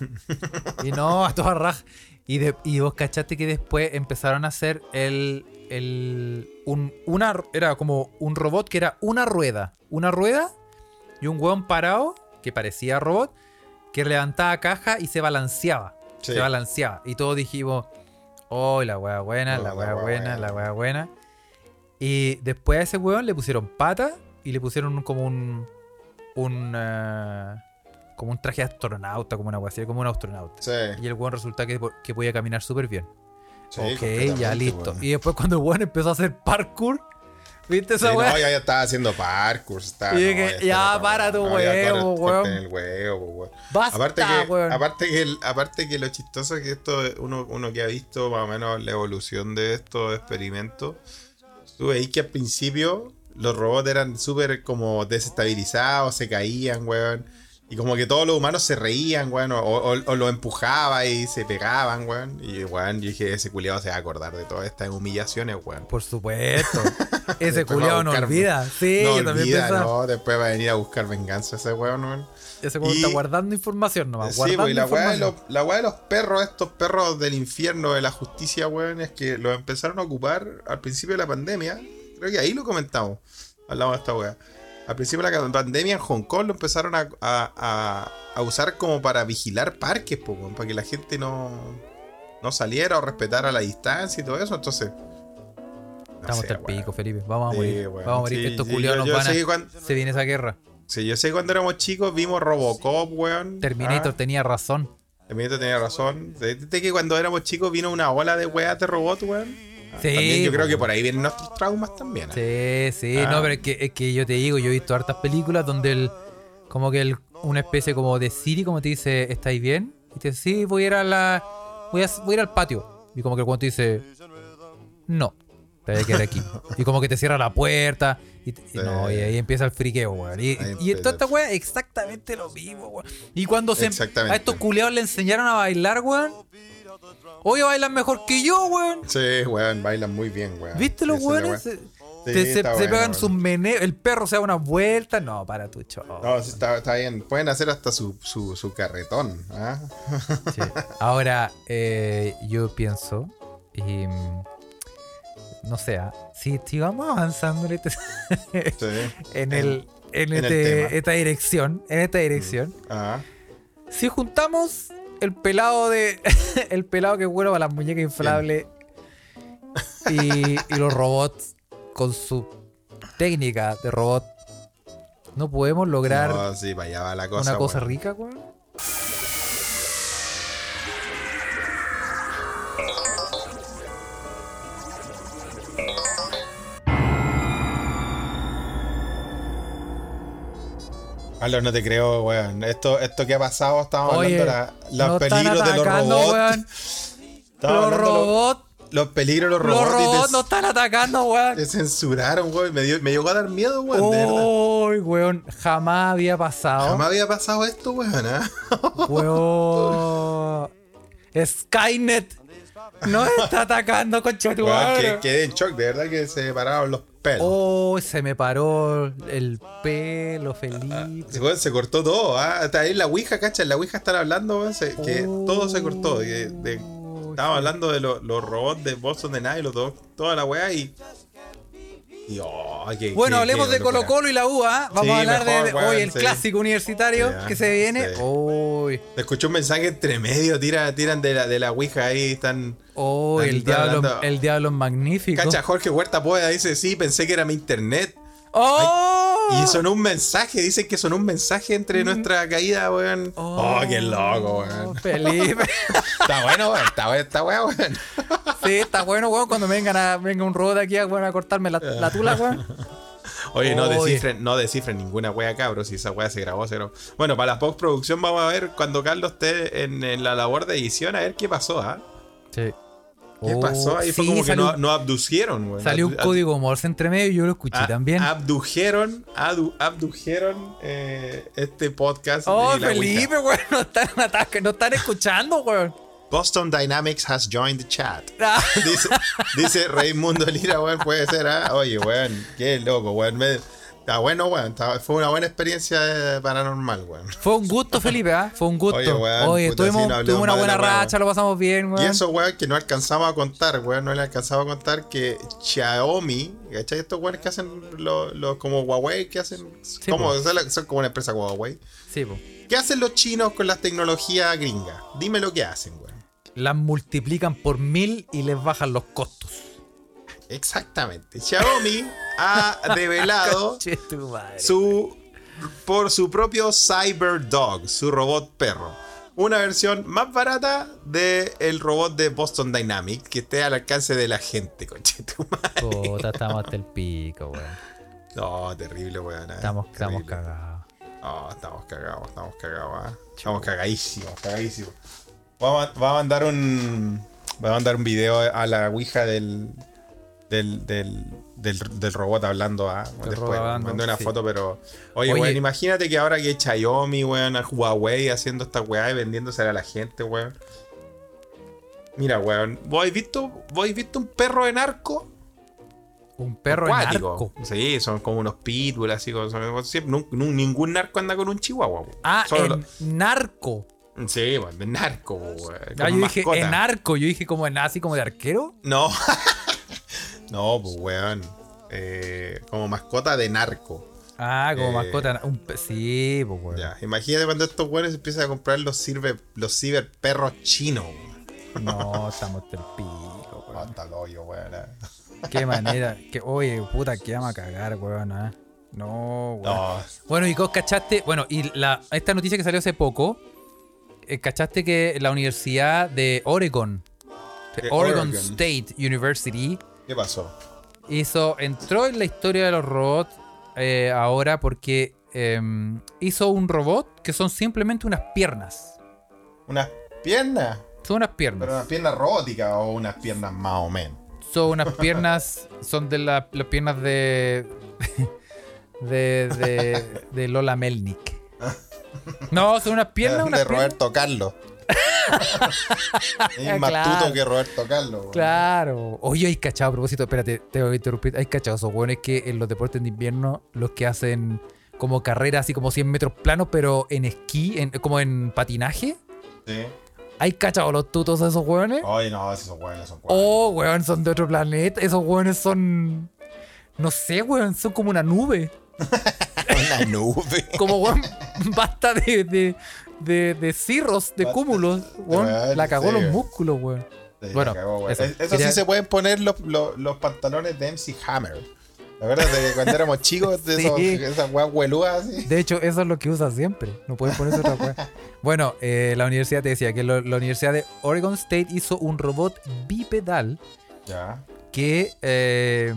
D: y no, a toda raja. Y, de- y vos cachaste que después empezaron a hacer el. el un, una, era como un robot que era una rueda. Una rueda y un hueón parado que parecía robot que levantaba caja y se balanceaba.
A: Sí.
D: Se balanceaba. Y todos dijimos, oh, la wea buena,
A: Oh,
D: la wea buena,
A: buena.
D: la wea buena. Y después a ese weón le pusieron pata y le pusieron como un. un. eh, como un traje de astronauta, como una así, como un astronauta.
A: Sí.
D: Y el weón resulta que, que podía caminar súper bien.
A: sí,
D: ok, ya listo.
A: weón.
D: Y después cuando el weón empezó a hacer parkour, ¿viste
A: Sí,
D: esa wea?
A: no, ya, ya estaba haciendo parkour.
D: Y
A: no, está
D: ya,
A: otra
D: para tu
A: No, ya,
D: huevo, weón.
A: el huevo, weón.
D: Basta,
A: Aparte que,
D: weón.
A: aparte, que el- aparte que lo chistoso es que esto, uno, uno que ha visto más o menos la evolución de estos experimentos, tú veis que al principio los robots eran súper como desestabilizados, se caían, weón. Y como que todos los humanos se reían, weón, o, o, o lo empujaba y se pegaban, weón. Y, weón, yo dije, ese culiado se va a acordar de todas estas humillaciones, weón.
D: Por supuesto. (laughs) Ese culiao no olvida. Sí,
A: no
D: yo también
A: olvida,
D: pensaba.
A: no, después va a venir a buscar venganza ese weón, weón.
D: Ese weón
A: Y-
D: está guardando información nomás.
A: Sí,
D: guardando
A: pues, y la weá, de los,
D: información.
A: la weá de los perros, estos perros del infierno de la justicia, weón, es que los empezaron a ocupar al principio de la pandemia. Creo que ahí lo comentamos. Hablamos de esta weá. Al principio de la pandemia en Hong Kong lo empezaron a, a- a- a usar como para vigilar parques, po, para que la gente no, no saliera o respetara la distancia y todo eso. Entonces. no
D: Estamos hasta pico, Felipe. Vamos a
A: Sí,
D: morir. Vamos a morir.
A: Sí,
D: Estos
A: sí,
D: culiados nos van a.
A: que
D: Se viene esa guerra.
A: Sí, yo sé que cuando éramos chicos vimos Robocop, weón.
D: Terminator
A: Ah.
D: tenía razón.
A: Terminator tenía razón. De que cuando éramos chicos vino una ola de weas de robot, weón. Ah,
D: Sí,
A: también yo creo que por ahí vienen nuestros traumas también. ¿eh?
D: Sí, sí.
A: Ah.
D: No, pero es que, es que yo te digo, yo he visto hartas películas donde el. Como que el, una especie como de Siri, como te dice, ¿estáis bien? Y te dice, sí, voy a ir a la. Voy a, voy a ir al patio. Y como que el cuento dice, no. Te voy a quedar aquí. y como que te cierra la puerta. Y, te-
A: Sí.
D: no, y ahí empieza el friqueo, weón. Y, y toda esta weá, exactamente lo mismo, weón. Y cuando se,
A: Exactamente.
D: a estos culeados le enseñaron a bailar, weón. Oye, bailan mejor que yo, weón.
A: Sí, weón, bailan muy bien, weón.
D: ¿Viste los weones? Se,
A: Sí,
D: pegan sus meneos. El perro se da una vuelta. No, para tu show.
A: No, sí, está, está bien. Pueden hacer hasta su, su, su carretón. ¿ah? (laughs)
D: Sí. Ahora, eh, yo pienso, y, mm, no sé, ah, si, si vamos avanzando (laughs) en, este- en, el, en, este- esta dirección, en esta dirección,
A: Ajá.
D: si juntamos el pelado de (laughs) el pelado que vuela para las muñecas inflables y, (laughs) y los robots con su técnica de robot, no podemos lograr
A: No, sí, para allá va la cosa.
D: una cosa rica, weón.
A: Carlos, no te creo, weón. Esto, esto que ha pasado, estábamos
D: Oye,
A: hablando de la- los peligros de los robots. (laughs)
D: Los
A: los-
D: robots,
A: Los peligros de los
D: los
A: robots. y
D: robots nos están atacando, weón.
A: te, censuraron, weón. Me, dio- me llegó a dar miedo, weón.
D: Uy, weón, jamás había pasado.
A: Jamás había pasado esto, weón. ¿ah? (laughs)
D: Weón. Skynet nos está atacando, tu
A: Weón, que- quedé en shock, de verdad que se pararon los
D: Oh, se me paró el pelo, Felipe.
A: Se, weón, se cortó todo, ¿ah? Hasta ahí en la Ouija, cacha, en la Ouija están hablando, se- que todo se cortó. de-
D: Oh,
A: hablando de lo- los robots de Boston de Night, los dos, toda la weá y. y oh, qué-
D: Bueno,
A: qué-
D: hablemos
A: qué
D: de. Colo Colo y la UA. Vamos
A: Sí,
D: a hablar
A: mejor,
D: de, hoy el
A: sí.
D: clásico universitario que se viene.
A: sí.
D: Uy,
A: Te escuché un mensaje entre medio, tira, tiran de la, de la Ouija ahí, están.
D: oh, el
A: Están
D: diablo,
A: hablando-
D: el diablo es magnífico.
A: Cacha, Jorge Huerta Poeda dice, sí, pensé que era mi internet.
D: ¡Oh!
A: Y sonó un mensaje, dicen que sonó un mensaje entre nuestra caída, weón. Oh, qué loco, weón.
D: Felipe. (laughs)
A: Está bueno, weón. Está está bueno, weón.
D: sí, está bueno, weón, cuando vengan a, venga un robot aquí a, weón, a cortarme la, la tula, weón.
A: Oye, no descifren, no descifren ninguna wea, cabros. Si esa wea se grabó, se grabó. Bueno, para la postproducción vamos a ver cuando Carlos esté en, en la labor de edición, a ver qué pasó, ¿ah?
D: Sí.
A: ¿Qué
D: Oh,
A: pasó? Ahí fue como que no, no abducieron, weón.
D: salió un
A: Abdu-
D: código Morse entre medio y yo lo escuché
A: a-
D: también.
A: Abdujeron, adu- abdujeron eh, este podcast.
D: oh. Felipe, weón, no están, no están escuchando, weón.
A: Boston Dynamics has joined the chat. (laughs)
D: Ah,
A: Dice, dice Raimundo Lira, weón, puede ser, ¿ah? Oye, weón, qué loco, weón. Me- Está bueno, weón. está- fue una buena experiencia paranormal, weón.
D: Fue un gusto, Felipe, ¿ah? Fue un gusto.
A: Oye, weón, puta,
D: tuvimos,
A: sí,
D: tuvimos una buena
A: la
D: racha, lo pasamos bien, weón.
A: Y eso, weón, que no alcanzamos a contar, weón. No le alcanzamos a contar que Xiaomi, ¿cachai? Estos weones que hacen los los como Huawei, que hacen. como, la- son como una empresa Huawei.
D: Sí, po.
A: ¿Qué hacen los chinos con las tecnologías gringas? Dime lo que hacen, weón.
D: Las multiplican por mil y les bajan los costos.
A: Exactamente. Xiaomi (laughs) ha (laughs)
D: tu madre.
A: su por su propio CyberDog, su robot perro. Una versión más barata del robot de Boston Dynamics que esté al alcance de la gente, conchetumare.
D: Puta, (laughs) estamos hasta el pico, weón.
A: No, terrible, weón. eh.
D: Estamos, estamos cagados.
A: No, estamos cagados, estamos cagados, ah. Estamos cagadísimos, cagadísimos. Vamos a, mandar un. Vamos a mandar un video a la Ouija del. Del, del, del, del robot hablando a
D: Del
A: después
D: hablando,
A: mandé una
D: sí.
A: foto pero oye,
D: Oye.
A: weón imagínate que ahora que Xiaomi weón a Huawei haciendo esta weá y vendiéndosela a la gente weón mira weón ¿vos habéis visto, vos habéis visto un perro de narco?
D: Un perro en
A: Acuático.
D: arco.
A: Sí, son como unos pitbull, así son- ningún narco anda con un chihuahua. weón.
D: Ah,
A: Solo
D: en narco.
A: Sí, de narco, weón.
D: Ah, yo dije en arco. Yo dije como en así como de arquero.
A: No. (laughs) no, pues weón. Eh, como mascota de narco.
D: Ah, como
A: Eh,
D: mascota. Un sí, pues, weón.
A: Ya, imagínate cuando estos weones empiezan a comprar los ciber, los ciber perros chinos.
D: No, (laughs) estamos hasta el pico, weón.
A: Hasta el hoyo, weón. eh.
D: Qué manera. Que, oye, puta, que vamos a cagar, weón. ah. No, weón.
A: No,
D: Bueno, y vos cachaste, bueno, y la, esta noticia que salió hace poco, eh, cachaste que la Universidad de Oregon, de Oregon,
A: Oregon.
D: State University,
A: ¿qué pasó?
D: hizo, entró en la historia de los robots eh, ahora porque em, hizo un robot que son simplemente unas piernas.
A: ¿Unas piernas?
D: Son unas piernas.
A: ¿Pero unas piernas robóticas o unas piernas más o menos?
D: Son unas piernas, son de la- las piernas de, (laughs) de, de, de Lola Melnick. (laughs) No, son unas piernas,
A: de
D: unas piernas.
A: Roberto Carlos. (laughs) es más
D: Claro.
A: tuto que Roberto Carlos.
D: Claro. Oye, hay cachado, a propósito, espérate, tengo que interrumpir. Hay cachado esos hueones que en los deportes de invierno, los que hacen como carreras así como 100 metros planos, pero en esquí, en- como en patinaje.
A: Sí.
D: ¿Hay cachado los tutos de esos hueones?
A: Ay, no, esos hueones son
D: Oh, weón, son de otro planeta. Esos hueones son. No sé, weón, son como una nube. (laughs)
A: Una nube.
D: Como, weón, basta de, de, de, de cirros, de
A: Basta.
D: cúmulos. Weón, la cagó los músculos, weón.
A: Sí,
D: Bueno,
A: cagó,
D: eso.
A: Es- Eso,
D: Quería-
A: sí se pueden poner los, los, los pantalones de MC Hammer. La verdad de que cuando éramos chicos, de (laughs) esos, esas weas huelúas así.
D: De hecho, eso es lo que usa siempre. No puedes ponerse otra cosa. (laughs) Bueno, eh, la universidad te decía que lo- la Universidad de Oregon State hizo un robot bipedal
A: Ya.
D: que eh,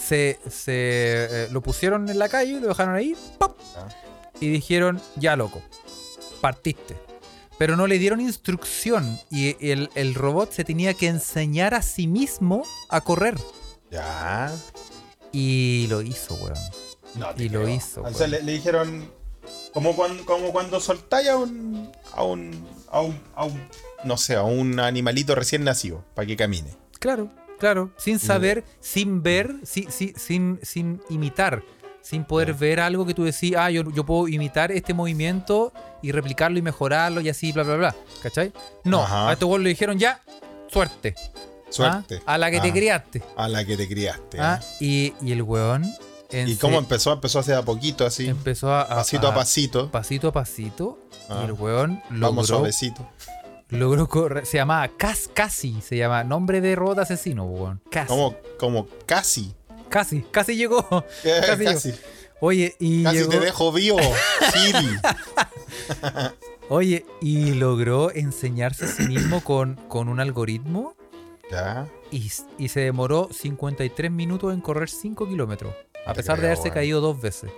D: se, se, eh, lo pusieron en la calle, lo dejaron ahí, ¡pop!
A: Ya.
D: y dijeron, ya loco, partiste. Pero no le dieron instrucción y el, el robot se tenía que enseñar a sí mismo a correr.
A: Ya.
D: Y lo hizo, weón.
A: No
D: Y lo hizo,
A: O sea, le dijeron. Como cuando, como cuando soltáis a un, a un. a un. a un. no sé, a un animalito recién nacido. Para que camine.
D: Claro, claro. Sin saber, sin ver, si- si- sin, sin imitar. Sin poder ver algo que tú decís, ah, yo, yo puedo imitar este movimiento y replicarlo y mejorarlo y así, bla, bla, bla. ¿Cachai? No,
A: Ajá.
D: a este weón le dijeron ya, suerte.
A: Suerte.
D: ¿ah? A la que te
A: Ah,
D: criaste.
A: A la que te criaste.
D: ¿ah?
A: ¿eh?
D: Y, y el weón.
A: ¿Y cómo empezó? Empezó hace a poquito, así.
D: empezó a, a-
A: pasito a,
D: a-
A: pasito.
D: pasito a pasito.
A: Ah.
D: Y el weón
A: Vamos
D: logró,
A: suavecito.
D: Logró correr. Se llamaba Cas Casi. Se llama nombre de robot asesino, weón. Casi.
A: Como, como casi.
D: Casi, casi llegó.
A: Eh, (laughs)
D: Casi
A: Casi.
D: Oye, y
A: Casi
D: llegó-
A: te dejo vivo, Siri. (laughs)
D: Oye, y logró enseñarse a sí mismo con, con un algoritmo
A: ya.
D: y, y se demoró 53 minutos en correr 5 kilómetros. A pesar de haberse caído dos veces.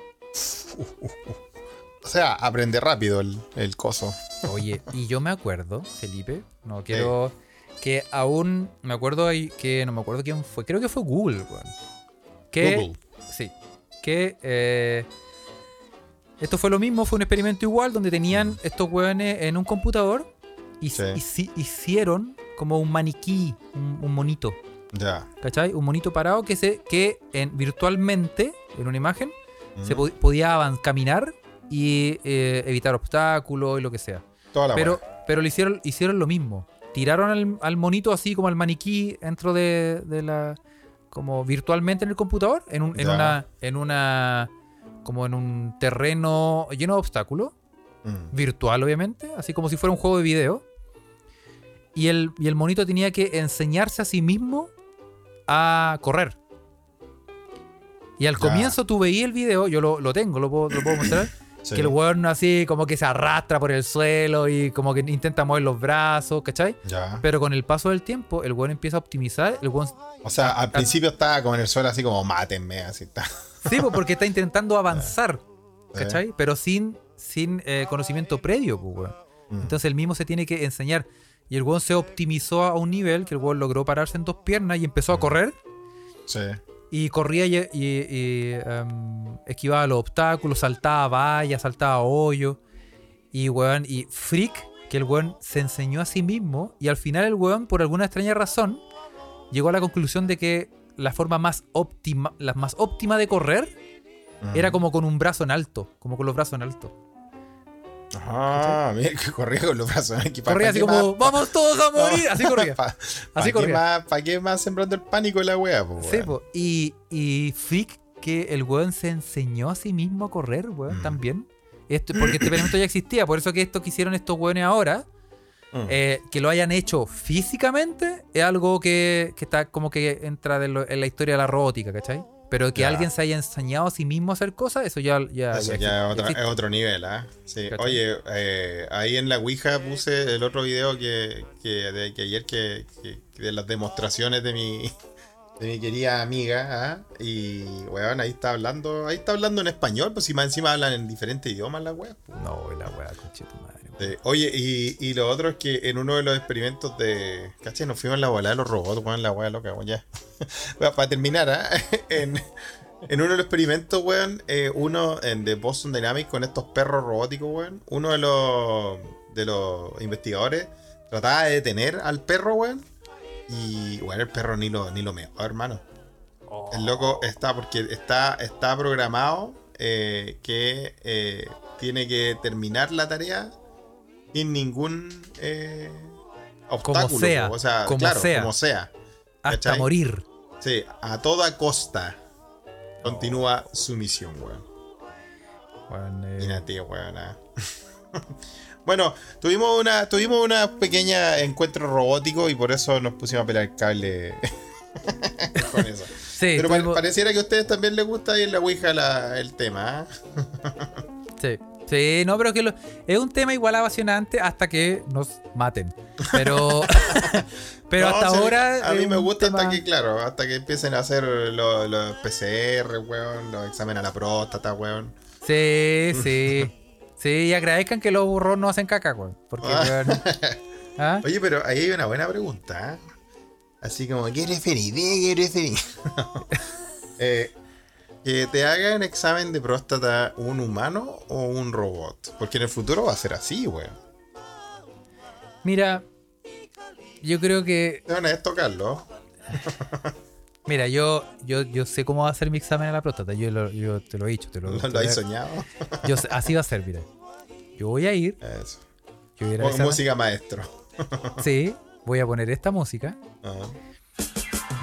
A: O sea, aprende rápido el, el coso.
D: Oye, y yo me acuerdo, Felipe, no quiero. Que aún. Me acuerdo ahí que. No me acuerdo quién fue. Creo que fue Google, weón. Que.
A: Google.
D: Sí. Que. eh, esto fue lo mismo, fue un experimento igual donde tenían estos weones en un computador y,
A: Sí.
D: y si- hicieron como un maniquí, un, un monito,
A: Ya.
D: ¿cachai? Un monito parado que se que en, virtualmente, en una imagen, se
A: Mm.
D: po- podía caminar y eh, evitar obstáculos y lo que sea.
A: Toda la
D: Pero, pero lo hicieron, hicieron lo mismo. Tiraron al, al monito así como al maniquí dentro de, de la. como virtualmente en el computador. En, un- en una. en una. como en un terreno lleno de obstáculos.
A: Mm.
D: Virtual, obviamente. Así como si fuera un juego de video. Y el, y el monito tenía que enseñarse a sí mismo a correr. Y al
A: Ya.
D: comienzo tú veías el video, yo lo, lo tengo, lo puedo, lo puedo mostrar. (clears throat)
A: Sí.
D: Que el weón así como que se arrastra por el suelo y como que intenta mover los brazos, ¿cachai?
A: Ya.
D: Pero con el paso del tiempo, el weón empieza a optimizar. El weón,
A: O sea, al principio estaba como en el suelo así como mátenme, así está.
D: sí, porque está intentando (laughs) avanzar,
A: Sí.
D: ¿cachai? Pero sin, sin eh, conocimiento previo, pues, weón.
A: Mm.
D: Entonces el mismo se tiene que enseñar. Y el weón se optimizó a un nivel que el weón logró pararse en dos piernas y empezó a correr.
A: Sí.
D: Y corría y, y- y, em, esquivaba los obstáculos, saltaba vallas, saltaba hoyos. Y weón, y Freak, que el weón se enseñó a sí mismo. Y al final el weón, por alguna extraña razón, llegó a la conclusión de que la forma más óptima, la más óptima de correr
A: Mm.
D: era como con un brazo en alto, como con los brazos en alto.
A: Ah, mira que corría con los brazos. ¿Pa-
D: Corría
A: pa
D: así como,
A: más?
D: ¡vamos todos a morir! Así (laughs) corría.
A: Pa- pa
D: Así
A: qué más- ¿Para qué más sembrando el pánico en la wea, po,
D: Sí, po. Y, y que el weón se enseñó a sí mismo a correr, weón,
A: Mm.
D: también. Esto, porque este experimento ya existía, por eso que esto que hicieron estos weones ahora,
A: Mm.
D: eh, que lo hayan hecho físicamente, es algo que, que está como que entra de lo- en la historia de la robótica, ¿cachai? Pero que
A: Ya.
D: alguien se haya enseñado a sí mismo a hacer cosas, eso ya, ya,
A: Eso
D: ya
A: ya es otro, es otro nivel, ¿ah? Sí. Oye, eh, ahí en la Ouija puse el otro video que, que, de, que ayer que, que- de las demostraciones de mi (laughs) de mi querida amiga, ¿ah? Y weón, ahí está hablando, ahí está hablando en español, pues si más encima hablan en diferentes idiomas la wea. pues.
D: No, la weá, conche tu madre,
A: Sí. Oye, y, y lo otro es que en uno de los experimentos de. ¿Cachai? Nos fuimos en la bola de los robots, weón, la weá loca, weón, ya. (laughs) Para terminar, ¿ah? (laughs) en, en uno de los experimentos, weón, eh, uno en de Boston Dynamics con estos perros robóticos, weón, uno de los, de los investigadores trataba de detener al perro, weón. Y, bueno, el perro ni lo, ni lo meó, hermano. El loco está, porque está, está programado eh, que eh, tiene que terminar la tarea sin ningún eh, obstáculo.
D: sea,
A: po. o sea,
D: como
A: claro,
D: sea.
A: como sea.
D: Hasta
A: ¿cachai?
D: morir.
A: Sí, a toda costa continúa su misión, weón.
D: Weón, eh,
A: weón. ah. (laughs) bueno, tuvimos una, tuvimos una pequeña encuentro robótico y por eso nos pusimos a pelar el cable (laughs) con eso.
D: sí,
A: Pero
D: tuvimos-
A: pareciera que a ustedes también les gusta en la Ouija la- el tema, ¿ah?
D: sí. Sí, no, pero que lo- es un tema igual apasionante hasta que nos maten. Pero, (laughs) (laughs) pero
A: No,
D: hasta ahora.
A: A mí me gusta
D: tema-
A: hasta que, claro, hasta que empiecen a hacer los, los PCR, weón, los exámenes a la próstata, weón.
D: Sí, (laughs) sí. Sí, y agradezcan que los burros no hacen caca, weón. Porque,
A: Ah.
D: weón, ¿ah?
A: Oye, pero ahí hay una buena pregunta. ¿eh? Así como, ¿qué preferís? ¿Qué preferís? eh, que te haga un examen de próstata un humano o un robot. Porque en el futuro va a ser así, weón.
D: Mira, yo creo que.
A: Van a tocarlo.
D: Mira, yo, yo, yo sé cómo va a ser mi examen a la próstata. Yo, lo- yo te lo he dicho. Te lo, (laughs)
A: ¿Lo, lo
D: he-
A: soñado? (laughs)
D: yo así va a ser, mira. Yo voy a ir.
A: Eso.
D: Yo voy a ir
A: música maestro. (laughs)
D: Sí, voy a poner esta música.
A: Ajá.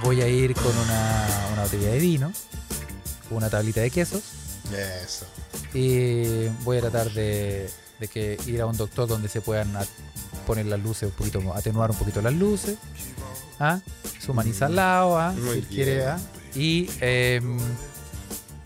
D: Voy a ir con una, una botella de vino, una tablita de quesos.
A: Eso.
D: Y voy a tratar de, de que ir a un doctor donde se puedan poner las luces un poquito, atenuar un poquito las luces. ¿ah? Su al lado, ¿ah? Si quiere. ¿ah? Y, em,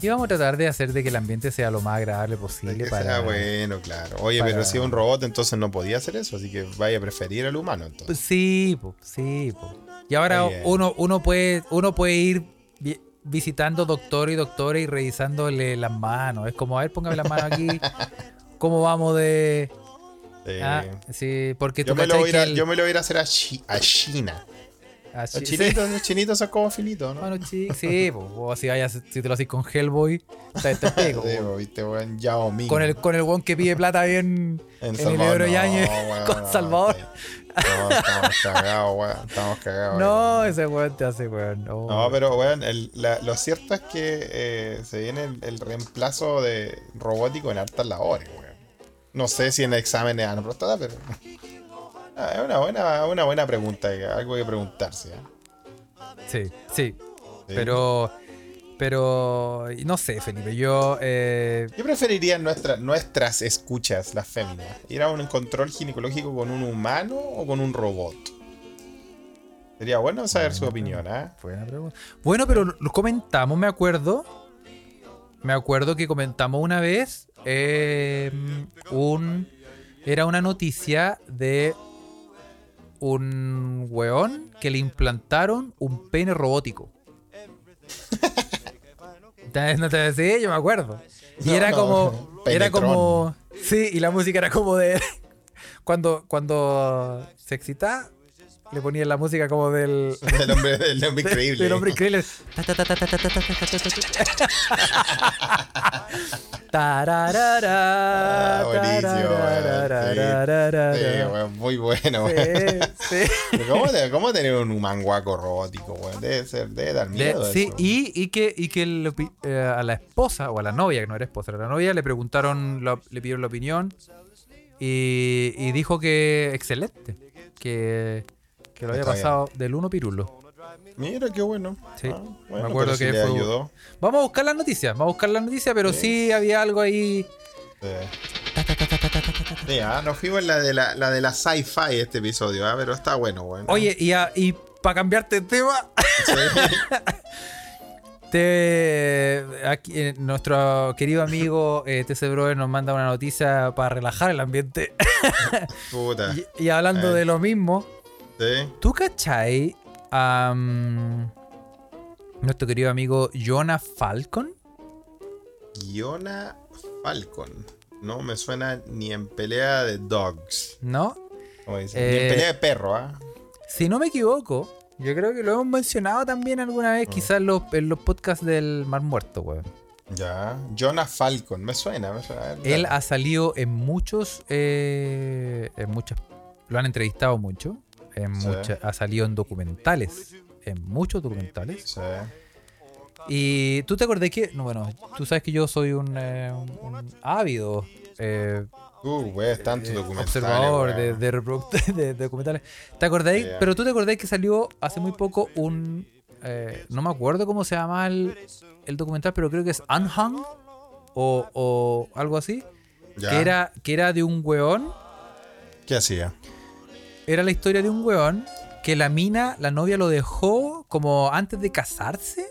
D: y vamos a tratar de hacer de que el ambiente sea lo más agradable posible para.
A: sea bueno, claro. Oye,
D: para-
A: pero si es un robot, entonces no podía hacer eso. Así que vaya a preferir al humano, entonces.
D: Pues sí, po, sí. po. Y ahora
A: bien.
D: uno, uno, puede, uno puede ir visitando doctor y doctora y revisándole las manos. Es como, a ver, póngame las manos aquí. (laughs) ¿Cómo vamos de...?
A: Eh,
D: Ah, sí, porque
A: yo,
D: tú
A: me lo voy a a,
D: el-
A: yo me lo voy a ir a hacer a, Chi- a China.
D: Ah,
A: Los
D: sí,
A: chinitos, los chinitos son como finitos, ¿no?
D: Bueno, sí, sí, o si, vayas, si te lo haces con Hellboy, está este (laughs) pego,
A: Sí,
D: po,
A: viste, weón, Yao Ming.
D: con el con el weón que pide plata bien en, el Ebro Yañez (laughs)
A: weón,
D: con
A: no,
D: Salvador.
A: sí. No, estamos cagados, weón. Estamos cagados.
D: No,
A: weón.
D: ese weón te hace weón. no.
A: No, pero weón, el- la- lo cierto es que eh, se viene el, el reemplazo de robótico en hartas labores, weón. No sé si en exámenes a próstata, pero. (laughs) Ah, es una buena, una buena pregunta, algo que preguntarse. ¿eh?
D: Sí, sí,
A: Sí.
D: pero pero no sé, Felipe, yo eh,
A: Yo preferiría nuestra- nuestras escuchas, las féminas, ir a un control ginecológico con un humano o con un robot. Sería bueno saber su opinión, ¿ah?
D: buena pregunta. Bueno, pero lo comentamos, me acuerdo. Me acuerdo que comentamos una vez eh, un era una noticia de un weón que le implantaron un pene robótico. (laughs) ¿Te- ¿No te decía? Yo me acuerdo. Y
A: No,
D: era
A: no,
D: como. (laughs) Era como. Sí, y la música era como de. (laughs) Cuando, cuando se excitaba, le ponían la música como del.
A: Del hombre, hombre increíble.
D: Del, hombre increíble.
A: Ah, buenísimo, Muy bueno,
D: sí,
A: ¿Cómo, ¿Cómo, tener un humán guaco robótico, weón? Debe ser, debe dar miedo.
D: Sí. Y, que, a la esposa, o a la novia, que no era esposa, a la novia le preguntaron, le pidieron la opinión y, y dijo que excelente. Que que lo había
A: Está bien.
D: pasado del uno pirulo.
A: Mira, qué bueno.
D: Sí,
A: Ah,
D: me
A: bueno,
D: acuerdo
A: si
D: que fue-
A: ayudó.
D: Vamos a buscar las noticias, vamos a buscar las noticias, pero sí,
A: Sí.
D: había algo ahí.
A: Sí. Ah, nos fuimos en la de la, la de la sci-fi este episodio, ah, pero está bueno, weón.
D: Oye, y, y para cambiarte de tema,
A: Sí.
D: te, aquí, eh, nuestro querido amigo eh, TC Brother nos manda una noticia para relajar el ambiente.
A: Puta.
D: y, y hablando
A: Eh.
D: de lo mismo,
A: Sí.
D: ¿tú cachai a mm, nuestro querido amigo Jonah Falcon?
A: Iona Falcon. no me suena ni en pelea de dogs.
D: ¿No?
A: Como dicen. Ni en
D: Eh,
A: pelea de perro, ¿ah?
D: Si no me equivoco, yo creo que lo hemos mencionado también alguna vez, quizás en los, en los podcasts del Mar Muerto, weón.
A: Ya. Jonah Falcon, me suena, me suena. Ver,
D: Él
A: dale.
D: ha salido en muchos, eh, en muchas, lo han entrevistado mucho, en mucha- ha salido en documentales, en muchos documentales. Y tú te acordás que, no, bueno, tú sabes que yo soy un, eh, un- ávido eh,
A: Uh, tanto
D: eh, observador de, de, reproduct- (laughs) de- de documentales. ¿Te acordáis?
A: Yeah.
D: Pero tú te acordás que salió hace muy poco un, no me acuerdo cómo se llama el, el documental, pero creo que es Unhung o, o algo así, que era, que era de un weón
A: ¿Qué hacía?
D: Era la historia de un weón que la mina, la novia lo dejó como antes de casarse.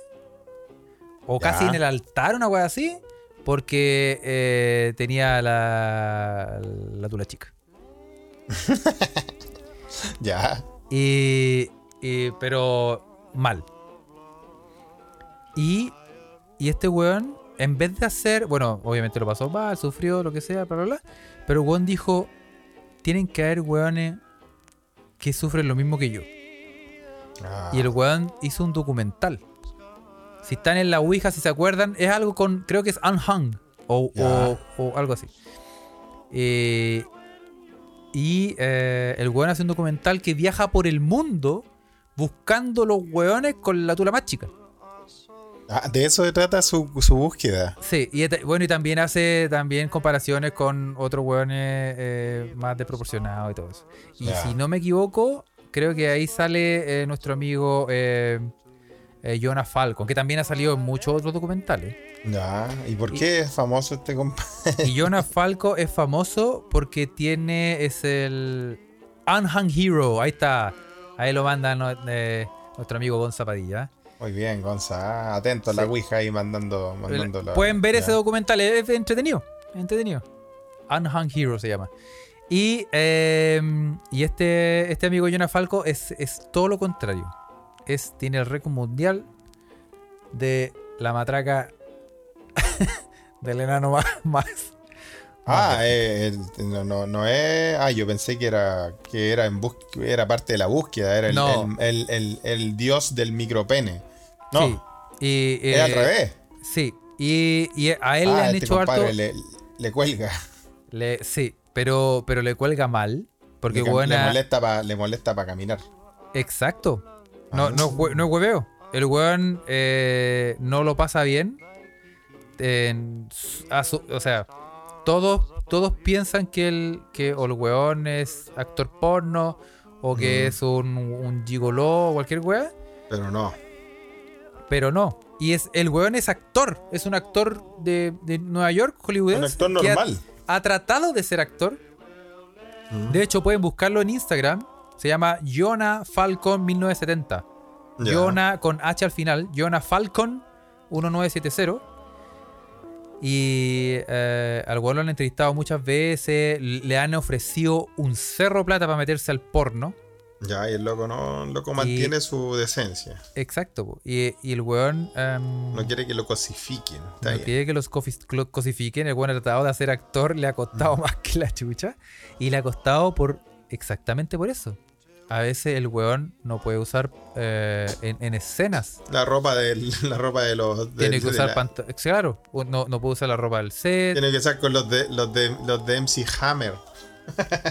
D: O
A: Ya.
D: casi en el altar, una wea así. Porque eh, tenía la, la tula chica. (laughs)
A: Ya.
D: Y, y- pero mal. Y, y este weón, en vez de hacer, bueno, obviamente lo pasó mal, sufrió, lo que sea, bla, bla, bla. Pero el weón dijo, tienen que haber weones que sufren lo mismo que yo.
A: Ah,
D: Y el weón hizo un documental. Si están en la Ouija, si se acuerdan, es algo con, creo que es Unhung o, o- o algo así. Eh, y eh, el weón hace un documental que viaja por el mundo buscando los weones con la tula más chica.
A: Ah, de eso se trata su, su búsqueda.
D: Sí, y et- bueno, y también hace también comparaciones con otros weones eh, más desproporcionados y todo eso. Y si no me equivoco, creo que ahí sale eh, nuestro amigo eh, eh, Jonah Falcon, que también ha salido en muchos otros documentales.
A: Ya. ¿Y por
D: Y-
A: qué es famoso este compa?
D: Y (laughs) Jonah Falco es famoso porque tiene, es el Unhung Hero, ahí está. Ahí lo manda nuestro amigo Gonza Padilla.
A: Muy bien, Gonza. ah, Atento a la
D: Sí.
A: Ouija ahí mandando, mandando la-
D: Pueden ver
A: ya.
D: ese documental, es entretenido. entretenido. Unhung Hero se llama. Y, eh, y este, este amigo Jonah Falco es, es todo lo contrario. Es, tiene el récord mundial de la matraca (laughs) del enano más. más
A: Ah, eh, no, no, no es. Ah, yo pensé que era que era en bus- era parte de la búsqueda, era el,
D: No.
A: el, el- el- el dios del micropene. No,
D: Sí. Y,
A: es al
D: eh,
A: revés.
D: Sí. Y, y a él le
A: ah,
D: han
A: este
D: hecho
A: compadre
D: harto.
A: le, le cuelga.
D: le- sí, pero, pero le cuelga mal. Porque
A: le,
D: buena.
A: le molesta para le molesta para caminar.
D: Exacto. No,
A: Ah.
D: no, es hue- no es hueveo. El weón eh, no lo pasa bien. En su- a su- o sea, todos, todos piensan que el, que o el weón es actor porno o que
A: Mm.
D: es un, un gigoló o cualquier weá,
A: Pero no.
D: Pero no. Y es el weón es actor, es un actor de, de Nueva York, hollywoodense.
A: Un actor
D: ha-
A: normal.
D: ha tratado de ser actor. De hecho, pueden buscarlo en Instagram. Se llama Jonah Falcon 1970.
A: Ya.
D: Jonah con H al final. Jonah Falcon 1970. Y eh, al weón lo han entrevistado muchas veces. Le han ofrecido un cerro plata para meterse al porno.
A: Ya, y el loco no, el loco mantiene su decencia.
D: Exacto. Y, y el weón. em,
A: No quiere que lo cosifiquen. Está
D: no
A: bien.
D: quiere que los lo cosifiquen. El weón ha tratado de hacer actor. Le ha costado
A: Mm. (laughs)
D: más que la chucha. Y le ha costado por exactamente por eso. A veces el weón no puede usar eh, en, en escenas.
A: La ropa de (laughs) la ropa de los de-
D: Tiene que usar pantalones. Claro, no, no puede usar la ropa del set.
A: Tiene que estar con los de los de los de MC Hammer.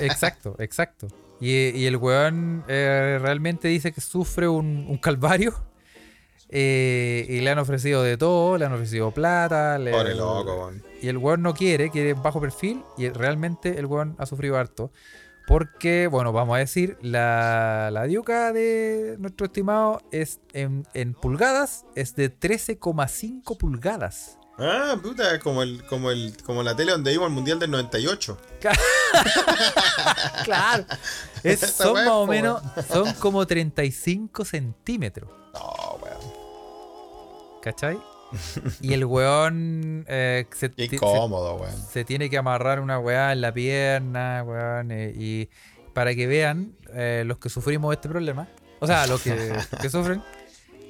D: Exacto, exacto. Y, y el weón eh, realmente dice que sufre un, un calvario. (laughs) eh, y le han ofrecido de todo, le han ofrecido plata. le-
A: Pobre loco, weón.
D: Y el weón no quiere, quiere bajo perfil. Y realmente el weón ha sufrido harto. Porque, bueno, vamos a decir, la, la diuca de nuestro estimado es en, en pulgadas, es de 13,5 pulgadas.
A: Ah, puta, como el, como el, como la tele donde vimos el mundial del 98. (laughs)
D: Claro. (laughs) Es- son más o menos, (laughs) son como 35 centímetros.
A: No, weón.
D: ¿Cachai? Y el weón eh, se,
A: Qué
D: se-
A: weón.
D: se tiene que amarrar una weá en la pierna, weón. eh, y para que vean eh, los que sufrimos este problema, o sea, los que, que sufren,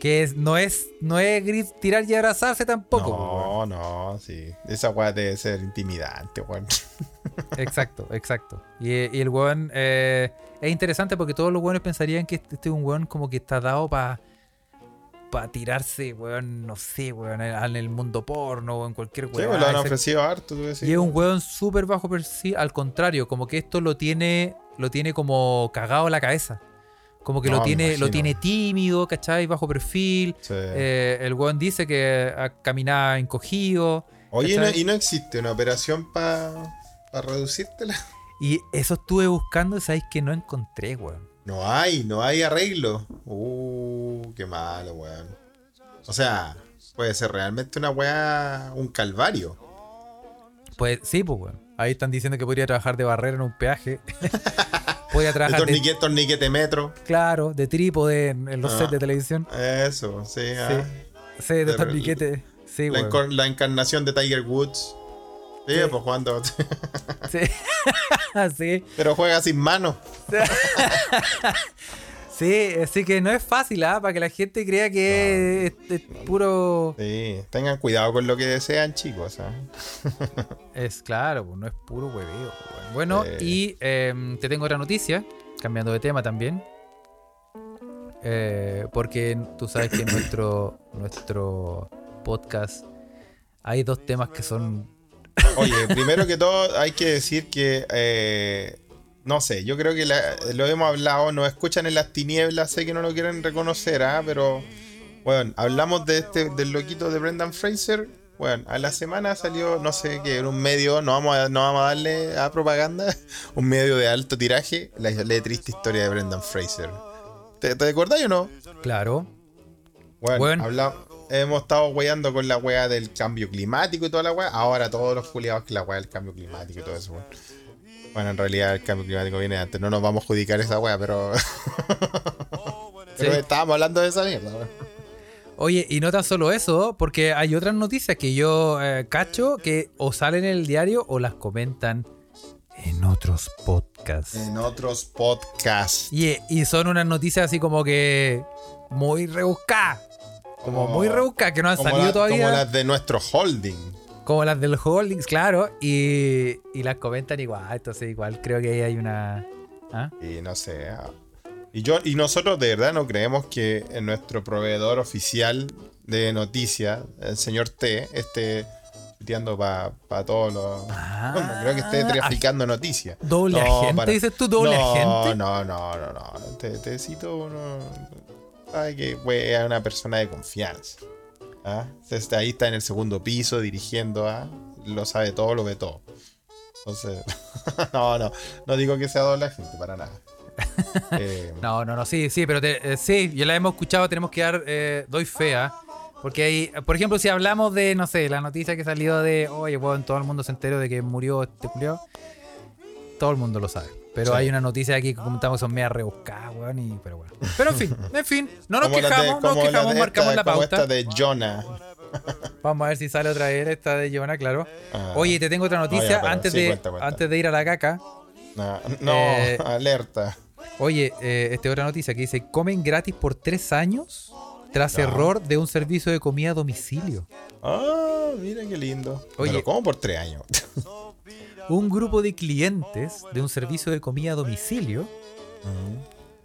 D: que es, no es no es gris- tirar y abrazarse tampoco. po, weón.
A: No, no, sí. Esa weá debe ser intimidante, weón. (laughs)
D: Exacto, exacto. Y, y el weón eh, es interesante porque todos los weones pensarían que este este es un weón como que está dado para para tirarse, weón, no sé, weón, en el mundo porno o en cualquier
A: Sí,
D: weón.
A: me lo han ofrecido harto, tú decís.
D: Y es un weón súper bajo perfil, al contrario, como que esto lo tiene, lo tiene como cagado en la cabeza. Como que
A: No,
D: lo tiene, lo tiene tímido, ¿cachai? Bajo perfil.
A: Sí.
D: Eh, el weón dice que caminaba encogido.
A: Oye, ¿y no, y no existe una operación para reducírtela?
D: Y eso estuve buscando y sabéis que no encontré, weón.
A: No hay, no hay arreglo. Uh, qué malo, weón. O sea, puede ser realmente una weá, un calvario.
D: Pues sí, pues weón. Ahí están diciendo que podría trabajar de barrera en un peaje. (laughs) podría
A: De
D: trabajar de,
A: torniquete, torniquete metro.
D: claro, de trípode en, en los
A: Ah.
D: sets de televisión.
A: Eso, sí. ah.
D: Sí, de
A: De-
D: torniquete. Sí,
A: La, encor- la encarnación de Tiger Woods. Sí,
D: Sí.
A: pues jugando. (laughs)
D: Sí. (laughs) sí.
A: Pero juega sin mano. (laughs)
D: Sí, así que no es fácil, ¿ah? Para que la gente crea que es, es puro.
A: Sí, tengan cuidado con lo que desean, chicos. ¿ah? (laughs)
D: Es claro, pues no es puro hueveo. pues. Bueno, y em, te tengo otra noticia, cambiando de tema también. Eh, porque tú sabes que en nuestro, nuestro podcast hay dos temas que son.
A: Oye, primero que todo hay que decir que, eh, no sé, yo creo que la- lo hemos hablado, nos escuchan en las tinieblas, sé que no lo quieren reconocer, ¿ah? pero bueno, hablamos de este, del loquito de Brendan Fraser. Bueno, a la semana salió, no sé qué, en un medio, no vamos a, no vamos a darle a propaganda, (laughs) un medio de alto tiraje, la, la triste historia de Brendan Fraser. ¿Te, te acordás o no?
D: Claro.
A: Bueno, hemos estado weyando con la wea del cambio climático y toda la wea. Ahora todos los culiados que la wea del cambio climático y todo eso. weón. Bueno, en realidad el cambio climático viene antes. No nos vamos a adjudicar esa wea, pero. (laughs) pero
D: Sí.
A: estábamos hablando de esa mierda, weón.
D: Oye, y no tan solo eso, porque hay otras noticias que yo eh, cacho que o salen en el diario o las comentan en otros podcasts.
A: En otros podcasts.
D: Y, y son unas noticias así como que muy rebuscadas. Como
A: Como-
D: muy rebuscadas, que no han salido
A: la-
D: todavía.
A: como las de nuestro holding.
D: Del Holdings, claro. Y, y las comentan igual. Entonces, igual creo que ahí hay una. ¿Ah?
A: Y no sé. ah. Y yo, y nosotros de verdad no creemos que en nuestro proveedor oficial de noticias, el señor T, esté tuiteando para todos los.
D: Ah,
A: no creo que esté traficando noticias.
D: Doble
A: No,
D: agente,
A: para-
D: dices tú, doble
A: no,
D: agente.
A: No, no, no, no. Te, te cito uno. Sabe que es una persona de confianza. ¿Ah? Entonces, ahí está en el segundo piso dirigiendo a. Lo sabe todo, lo ve todo. Entonces, (laughs) no, no. No digo que sea doble agente, para nada. (laughs) Eh,
D: No, no, no, sí, sí, pero te- eh, sí, ya la hemos escuchado, tenemos que dar, eh, doy fea. Porque hay, por ejemplo, si hablamos de, no sé, la noticia que salió de, oye, bueno, todo el mundo se enteró de que murió este Julio, todo el mundo lo sabe. Pero
A: Sí.
D: hay una noticia aquí que comentamos son media rebuscadas, weón, y, pero bueno. Pero en fin, en fin, no nos
A: como de-
D: quejamos, no
A: como
D: nos
A: la
D: quejamos,
A: de
D: marcamos
A: esta-
D: la pauta.
A: esta de Jonah.
D: Vamos a ver si sale otra vez esta de Giovanna, claro.
A: Ah.
D: Oye, te tengo otra noticia
A: ya,
D: antes,
A: sí,
D: de,
A: cuenta, cuenta.
D: antes de ir a la caca.
A: No, no,
D: Eh, (laughs)
A: alerta.
D: Oye, eh, este otra noticia que dice, comen gratis por tres años tras error de un servicio de comida a domicilio.
A: Ah, mira qué lindo.
D: Oye,
A: ¿cómo por tres años? (laughs)
D: Un grupo de clientes de un servicio de comida a domicilio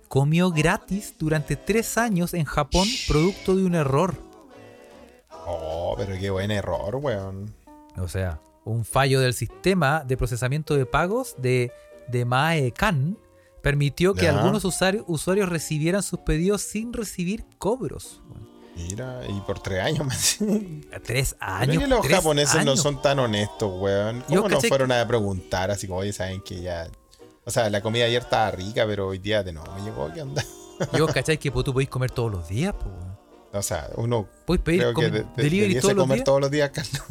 D: comió gratis durante tres años en Japón producto de un error.
A: Oh, pero qué buen error, weón.
D: O sea, un fallo del sistema de procesamiento de pagos de, de Maekan permitió que algunos usuarios, usuarios recibieran sus pedidos sin recibir cobros.
A: Mira, y por tres años más. (laughs)
D: Tres años.
A: que los
D: tres
A: japoneses no son tan honestos, weón.
D: Yo
A: ¿Cómo no
D: caché
A: fueron a preguntar así como, oye, saben que ya. O sea, la comida ayer estaba rica, pero hoy día de no me llegó, ¿qué onda? (laughs)
D: Yo, ¿cachai? Que pues, tú podéis comer todos los días, pues.
A: O sea, uno
D: Podéis pedir
A: creo que de- de-
D: delivery todos los
A: comer
D: días.
A: todos los días, Carlos.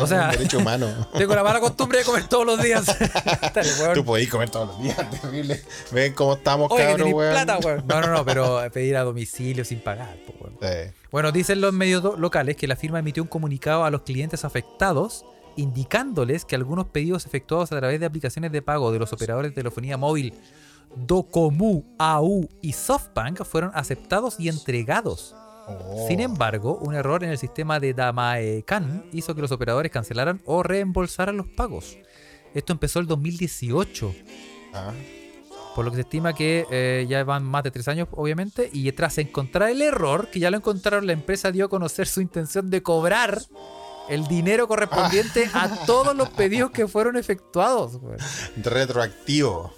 D: O sea, (laughs)
A: derecho humano.
D: tengo la mala costumbre de comer todos los días. Dale.
A: Tú podés comer todos los días, terrible. Ven cómo estamos,
D: Oye, tenéis
A: weón.
D: plata, weón. No, no, no, pero pedir a domicilio sin pagar, weón.
A: Sí.
D: Bueno, dicen los medios locales que la firma emitió un comunicado a los clientes afectados indicándoles que algunos pedidos efectuados a través de aplicaciones de pago de los operadores de telefonía móvil Docomu, AU y SoftBank fueron aceptados y entregados.
A: Oh.
D: Sin embargo, un error en el sistema de Damaecan hizo que los operadores cancelaran o reembolsaran los pagos. Esto empezó el 2018,
A: Ah,
D: por lo que se estima que eh, ya van más de tres años, obviamente, y tras encontrar el error, que ya lo encontraron, la empresa dio a conocer su intención de cobrar el dinero correspondiente a todos los pedidos que (laughs) fueron efectuados.
A: retroactivo.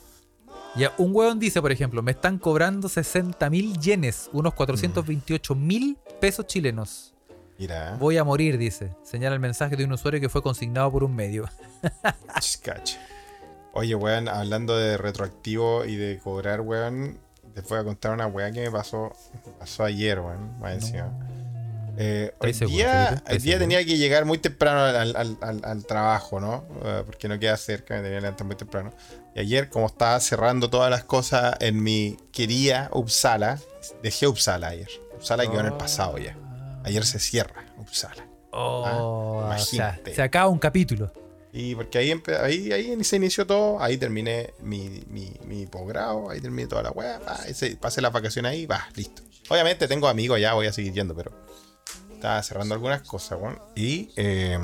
D: Ya, un hueón dice, por ejemplo, me están cobrando 60 mil yenes, unos 428 mil pesos chilenos.
A: Mira.
D: Voy a morir, dice. Señala el mensaje de un usuario que fue consignado por un medio.
A: Cacha. Oye, weón, hablando de retroactivo y de cobrar, weón, te voy a contar una weá que me pasó, pasó ayer, weón, más encima. Eh, hoy
D: ¿Estáis seguro,
A: día,
D: ¿Estáis
A: día tenía que llegar muy temprano al, al- al- al trabajo, ¿no? Eh, porque no queda cerca, me tenía que levantar muy temprano. Y ayer, como estaba cerrando todas las cosas en mi querida Uppsala, dejé Uppsala ayer. Uppsala quedó en el pasado ya. Ayer se cierra Uppsala.
D: Oh,
A: Ah,
D: o sea, se acaba un capítulo.
A: Y porque ahí, ahí, ahí se inició todo, ahí terminé mi, mi, mi posgrado, ahí terminé toda la weá, pasé las vacaciones ahí, va, listo. Obviamente tengo amigos allá, voy a seguir yendo, pero estaba cerrando algunas cosas, weón. Y eh,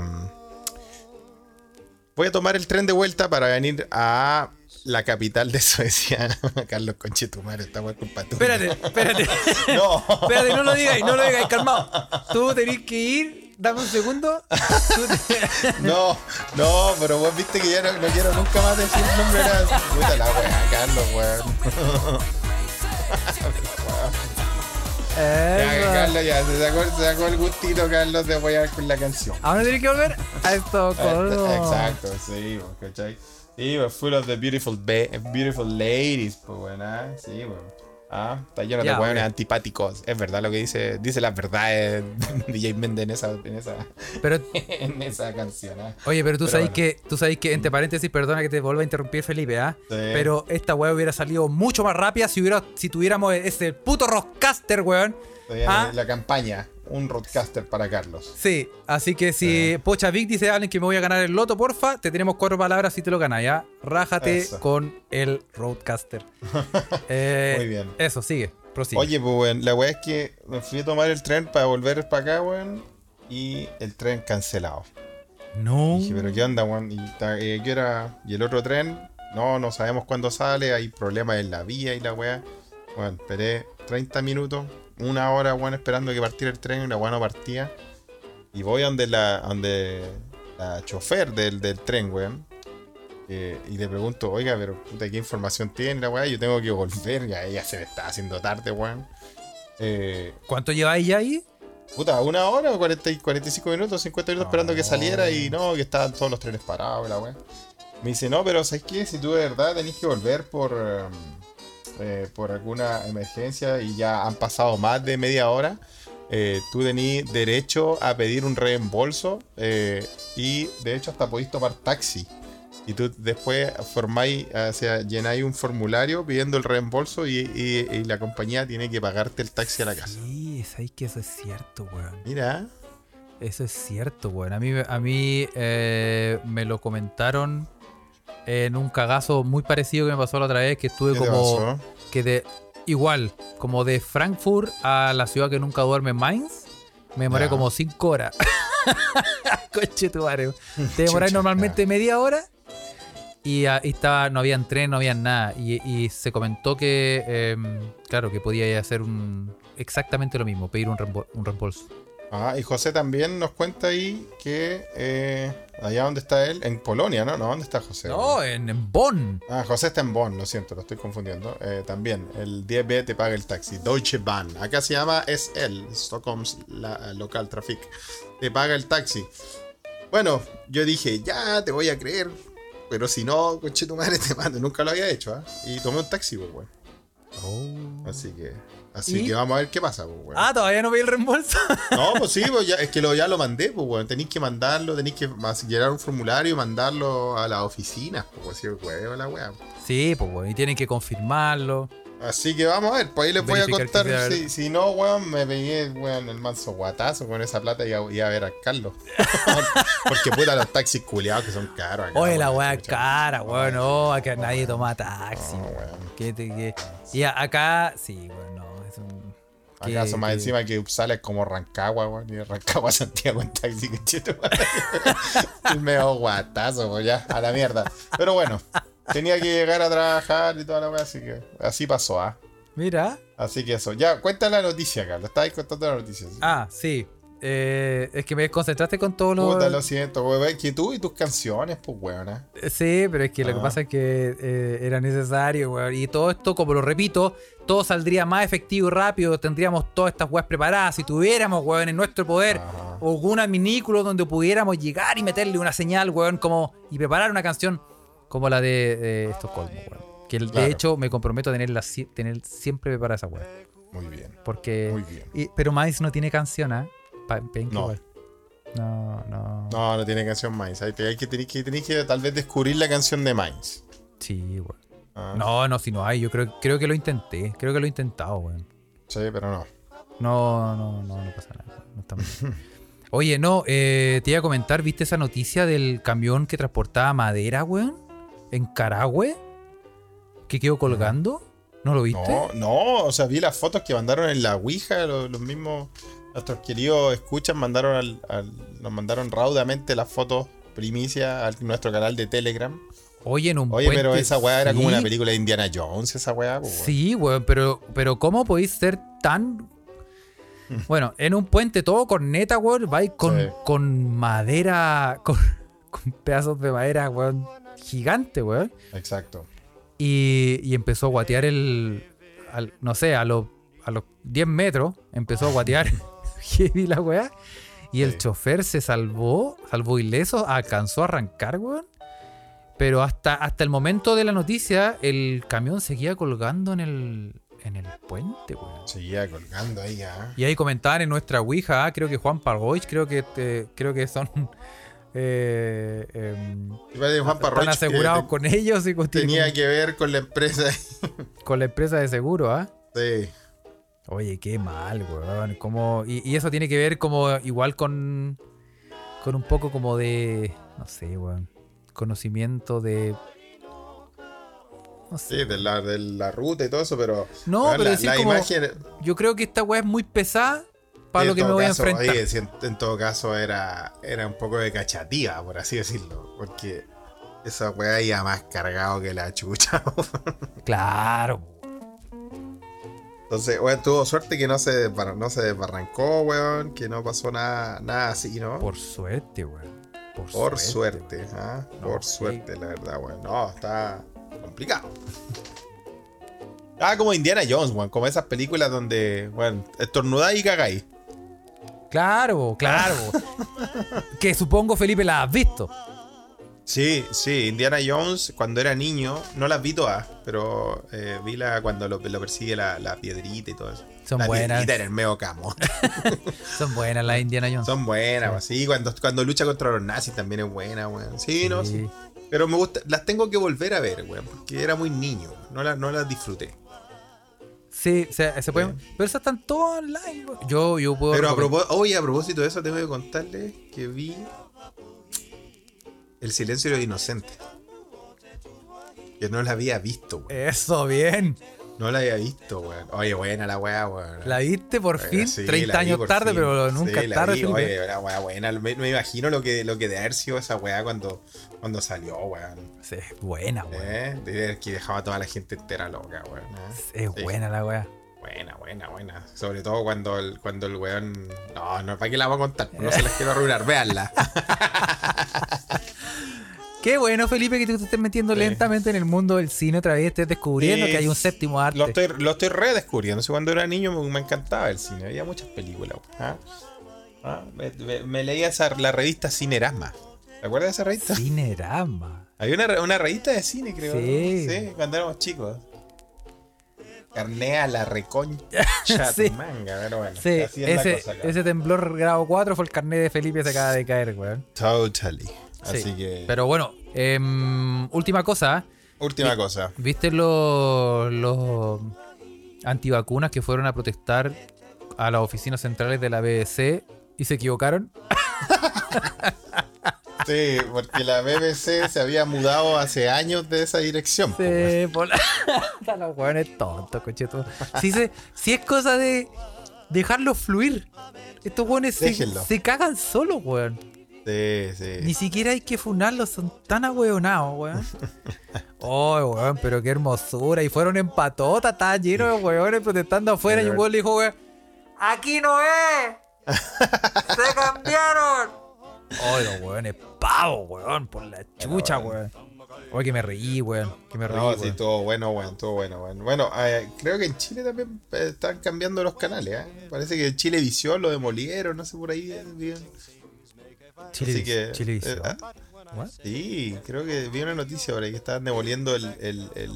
A: voy a tomar el tren de vuelta para venir a la capital de (laughs) Suecia. Carlos Conchetumare, esta weá es culpa tuya.
D: Espérate, espérate. (laughs)
A: No.
D: espérate, no lo digáis, no lo digáis, calmado. Tú tenés que ir, dame un segundo. (laughs)
A: No, no, pero vos viste que ya no, no quiero nunca más decir el nombre puta la weá, Carlos, weón. (laughs) Ya. Carlos, ya, se sacó, se sacó el gustito, Carlos, de apoyar con la canción.
D: Ahora tenés que volver a Estocolmo.
A: Exacto, sí, pues, ¿cachai? Sí, pues, full of the beautiful, ba- beautiful ladies, pues, buena, sí, pues. Ah, está lleno
D: Ya,
A: de hueones antipáticos. Es verdad lo que dice, dice las verdades DJ Méndez en esa, en esa,
D: Pero, (laughs)
A: en esa canción, ¿ah?
D: oye, pero tú
A: Pero
D: sabes
A: bueno.
D: que, tú sabes que, entre paréntesis, perdona que te vuelva a interrumpir, Felipe, ¿ah?
A: Sí.
D: Pero esta weá hubiera salido mucho más rápida si hubiera, si tuviéramos ese puto rockcaster, weón. Ah.
A: la campaña, un roadcaster para Carlos.
D: Sí, así que si Pocha Vic dice a alguien que me voy a ganar el loto, porfa, te tenemos cuatro palabras si te lo ganas, ¿ya? Rájate
A: Eso.
D: con el Roadcaster. (laughs) Eh,
A: Muy bien.
D: Eso, sigue, prosigue.
A: Oye, pues, weón, la weá es que me fui a tomar el tren para volver para acá, weón, y el tren cancelado.
D: no.
A: Dije, pero ¿qué onda, weón? ¿Y, eh, qué era? ¿Y el otro tren? No, no sabemos cuándo sale, hay problemas en la vía y la weá. Bueno, esperé 30 minutos, una hora, weón, esperando que partiera el tren y la weá no partía. Y voy a donde la, donde la chofer del, del tren, weón. eh, y le pregunto, oiga, pero puta, ¿qué información tiene la weá? Yo tengo que volver, ya, ya se me está haciendo tarde, weón. Eh,
D: ¿Cuánto lleváis ya ahí?
A: Puta, una hora o 40 y 45 minutos, 50 minutos esperando que saliera y no, que estaban todos los trenes parados la weá. Me dice, no, pero ¿sabes qué? Si tú de verdad tenés que volver por, em, eh, por alguna emergencia y ya han pasado más de media hora, eh, tú tenés derecho a pedir un reembolso eh, y de hecho hasta podéis tomar taxi. Y tú después formáis, o sea, llenáis un formulario pidiendo el reembolso y, y- y la compañía tiene que pagarte el taxi a la casa.
D: Sí, sabéis que eso es cierto, weón.
A: Mira.
D: Eso es cierto, weón. A mí, a mí eh, me lo comentaron en un cagazo muy parecido que me pasó la otra vez, que estuve
A: ¿Qué te
D: como...
A: pasó?
D: que de igual, como de Frankfurt a la ciudad que nunca duerme, Mainz, me demoré como 5 horas. (laughs) Coche tu. Te
A: Chucha,
D: normalmente media hora y, ah, y estaba, no habían tren, no habían nada. Y, y se comentó que, em, claro, que podía hacer un exactamente lo mismo, pedir un, reembol- un reembolso.
A: Ah, y José también nos cuenta ahí que eh, allá donde está él, en Polonia, ¿no? No, ¿dónde está José?
D: No, en, en Bonn.
A: Ah, José está en Bonn, lo siento, lo estoy confundiendo. Eh, también, el 10B te paga el taxi, Deutsche Bahn. Acá se llama SL, Stockholm's la- Local Traffic. Te paga el taxi. Bueno, yo dije, ya, te voy a creer. Pero si no, coche tu madre (laughs) te mando. Nunca lo había hecho, ¿ah? Y tomé un taxi, pues, weón. Así que, así
D: ¿Y?
A: que vamos a ver qué pasa, pues, weón.
D: Ah, todavía no pedí el reembolso. (laughs)
A: No, pues sí, pues ya, es que lo, ya lo mandé, pues, weón. Tenéis que mandarlo, tenéis que llenar un formulario y mandarlo a las oficinas, pues, si huevo la weá.
D: sí, pues, weón, y tienen que confirmarlo.
A: Así que vamos a ver, pues ahí les voy a contar. Si, no, weón, me pegué, weón, el manso guatazo con esa plata y a, y a ver a Carlos. (laughs) Porque puta los taxis culiados que son caros. acá,
D: Oye, la
A: weón,
D: weá
A: chucha.
D: cara, weón, no, acá nadie toma taxi.
A: No,
D: weón.
A: weón.
D: Te- que- Y acá, sí, weón, es.
A: ¿Acaso más encima que Uppsala es como Rancagua, weón? Y Rancagua (laughs) Santiago en taxi, que cheto. Es medio guatazo, pues ya, a la mierda. Pero bueno, tenía que llegar a trabajar y toda la weá, así que así pasó, ¿ah?
D: Mira.
A: Así que eso. Ya, cuenta la noticia, Carlos. Estabas contando la noticia. ¿sí?
D: Ah, sí. Eh, es que me desconcentraste con todo lo.
A: Puta, lo siento, weón. Que tú y tus canciones, pues, weón. ¿eh?
D: Sí, pero es que lo que
A: Ah.
D: pasa es que eh, era necesario, weón. Y todo esto, como lo repito, todo saldría más efectivo y rápido. Tendríamos todas estas weas preparadas. Si tuviéramos, weón, en nuestro poder
A: Ajá.
D: algún adminículo donde pudiéramos llegar y meterle una señal, weón, como. y preparar una canción como la de eh, Estocolmo, weón. Que
A: Claro.
D: de hecho me comprometo a tenerla tener siempre preparada esa weón.
A: Muy bien.
D: Porque.
A: Muy bien.
D: y- pero Miles no tiene canción, ¿ah?
A: No.
D: igual. No, no.
A: No, no tiene canción Minds. Hay, hay que, tenéis que, tenéis que tal vez descubrir la canción de Minds.
D: Sí, weón.
A: Ah,
D: No, no, si no hay. Yo creo, creo que lo intenté. Creo que lo he intentado, weón.
A: Sí, pero no.
D: No, no, no, no pasa nada. No está. (laughs) Oye, no, eh, te iba a comentar, ¿viste esa noticia del camión que transportaba madera, weón? En Carahue. Que quedó colgando. ¿No lo viste?
A: No, no, o sea, vi las fotos que mandaron en la Ouija, los, los mismos, nuestros queridos escuchan, mandaron al, al- nos mandaron raudamente las fotos primicia a nuestro canal de Telegram.
D: Oye, en un
A: Oye, pero esa weá era como una película de Indiana Jones, esa weá, pues.
D: Sí, weón, pero, pero ¿cómo podéis ser tan. Bueno, en un puente todo corneta, weón, vais con,
A: Sí.
D: con madera, (laughs) con, con pedazos de madera, weón, gigante, weón.
A: Exacto.
D: Y, y empezó a guatear el. al- no sé, a los, a los 10 metros empezó a guatear (laughs) heavy la weá. Y el
A: Sí.
D: chofer se salvó, salvó ileso, alcanzó a arrancar, weón. Pero hasta, hasta el momento de la noticia, el camión seguía colgando en el, en el puente, weón.
A: Seguía colgando ahí, ah.
D: Y ahí comentaban en nuestra Ouija, ah, creo que Juan Pargoich, creo que te- creo que son eh,
A: de Juan
D: están
A: que
D: asegurados con ellos y con,
A: tenía que ver con la empresa.
D: con la empresa de seguro, ¿ah?
A: sí.
D: Oye, qué mal, weón. Como, y, y eso tiene que ver como igual con, con un poco como de, no sé, weón, conocimiento de... No sé.
A: Sí, de la, de la ruta y todo eso, pero.
D: No,
A: weón,
D: pero
A: la,
D: decir
A: la
D: como,
A: imagen.
D: yo creo que esta weá es muy pesada para lo que me voy
A: caso,
D: a enfrentar.
A: oye, si en, en todo caso era, era un poco de cachativa, por así decirlo. Porque esa weá iba más cargado que la chucha. (laughs)
D: Claro.
A: Entonces, weón, tuvo suerte que no se, no se desbarrancó, weón. Que no pasó nada, nada así, ¿no?
D: Por suerte, weón. Por,
A: Por
D: suerte.
A: suerte, ¿ah?
D: No,
A: Por
D: sí.
A: suerte, la verdad, weón. No, está complicado. (laughs) Ah, como Indiana Jones, weón. Como esas películas donde, weón, estornudáis y cagáis.
D: Claro, claro. (laughs) que supongo, Felipe, la has visto.
A: Sí, sí, Indiana Jones cuando era niño, no las vi todas, pero eh, vi la cuando lo, lo persigue la, la piedrita y todo eso.
D: Son
A: la
D: buenas.
A: piedrita en el medio camo. (laughs)
D: Son buenas las Indiana Jones.
A: Son buenas, pues, sí, cuando, cuando lucha contra los nazis también es buena, weón. Sí, no, sí.
D: Sí.
A: Pero me gusta, las tengo que volver a ver, weón, porque era muy niño, no las, no las disfruté.
D: Sí, se, se pueden. Pero esas están todas online. weón. Yo, yo puedo.
A: Pero a propósito, oye, a propósito de eso, tengo que contarles que vi El silencio de los inocentes. Que no la había visto, weón.
D: Eso, bien.
A: No la había visto, weón. Oye, buena la weá, weón.
D: La viste por fin,
A: sí,
D: 30
A: la vi
D: años tarde,
A: fin.
D: pero nunca
A: Sí, la
D: tarde,
A: vi. Oye, la weá buena. Me, me imagino lo que, lo que de haber sido esa weá cuando, cuando salió, weón.
D: Sí, es buena, weón.
A: ¿Eh? De que dejaba a toda la gente entera loca, weón. ¿eh?
D: Es
A: Sí.
D: buena la weá.
A: Buena, buena, buena. Sobre todo cuando el, cuando el weón. No, no, ¿para qué la vamos a contar? No se las quiero arruinar, véanla. (laughs)
D: Qué bueno, Felipe, que tú te estés metiendo
A: Sí.
D: lentamente en el mundo del cine otra vez, estés descubriendo que hay un séptimo arte.
A: Lo estoy, lo estoy redescubriendo. Cuando era niño me, me encantaba el cine. Había muchas películas. ¿ah? Ah, Me, me- me leía esa, la revista Cinerasma. ¿Te acuerdas de esa revista?
D: Cinerama.
A: Había una, re- una revista de cine, creo. ¿no?
D: Sí.
A: Cuando éramos chicos. Carnea la reconcha (laughs)
D: Sí.
A: tu manga, pero bueno.
D: Sí,
A: cosa
D: ese temblor grado 4 fue el carnet de Felipe se acaba de caer, weón.
A: Totally. Así
D: Sí.
A: que.
D: Pero bueno, em, última cosa.
A: última cosa.
D: ¿Viste los, los antivacunas que fueron a protestar a las oficinas centrales de la BBC y se equivocaron?
A: Sí, porque la BBC se había mudado hace años de esa dirección.
D: Sí, por la... (laughs) los hueones tontos, cocheto. Si, se- si es cosa de, dejarlo fluir. Estos weones se, se cagan solos, weón.
A: Sí, sí.
D: Ni siquiera hay que funarlos, son tan ahueonados, weón. (laughs) Oh, weón, pero qué hermosura. Y fueron en patota, estaba lleno de weones protestando afuera. Y un weón le dijo, weón, ¡Aquí no es! (laughs) ¡Se cambiaron! Oh, los weones pavos, weón, por la chucha, weón. Oye, que me reí, weón. Que me reí,
A: No,
D: weón.
A: sí, todo bueno, bueno, todo bueno, bueno. Bueno, eh, creo que en Chile también eh, están cambiando los canales, ¿eh? Parece que Chile Visión lo demolieron, no sé por ahí. eh, bien.
D: Chile,
A: Así que, eh, ah,
D: What?
A: sí, creo que vi una noticia ahí que estaban demoliendo el, el, el,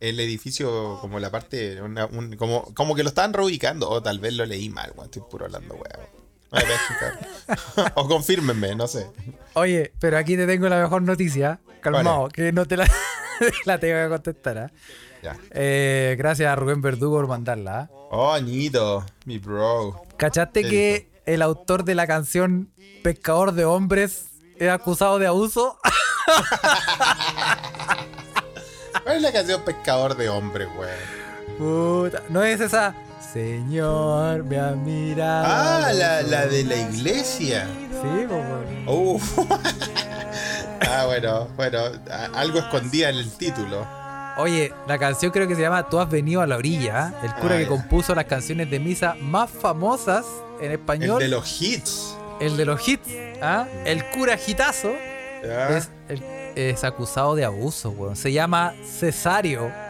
A: el edificio, como la parte, una- un- como, como que lo estaban reubicando, o tal vez lo leí mal, weón, estoy puro hablando, weón. No (laughs) o confírmenme, no sé.
D: Oye, pero aquí te tengo la mejor noticia. Calmado, que no te la, (laughs) la tengo que contestar. ¿ah?
A: Ya.
D: Eh, gracias a Rubén Verdugo por mandarla. ¿ah?
A: Oh, Añito, mi bro.
D: ¿Cachaste
A: ¿Qué
D: que el autor de la canción Pescador de Hombres es acusado de abuso? (laughs)
A: ¿Cuál es la canción Pescador de Hombres, weón?
D: Puta, no es esa. Señor, me ha mirado.
A: Ah, la, la de la iglesia.
D: Sí, weón.
A: Uf. (laughs) ah, bueno, bueno, algo escondía en el título.
D: Oye, la canción creo que se llama Tú has venido a la orilla. ¿ah? El cura
A: Ah,
D: que compuso las canciones de misa más famosas en
A: El
D: español.
A: de los hits.
D: El de los hits, ¿ah? el cura hitazo,
A: ¿ya?
D: es, el- es acusado de abuso, weón. Se llama Cesario. (laughs)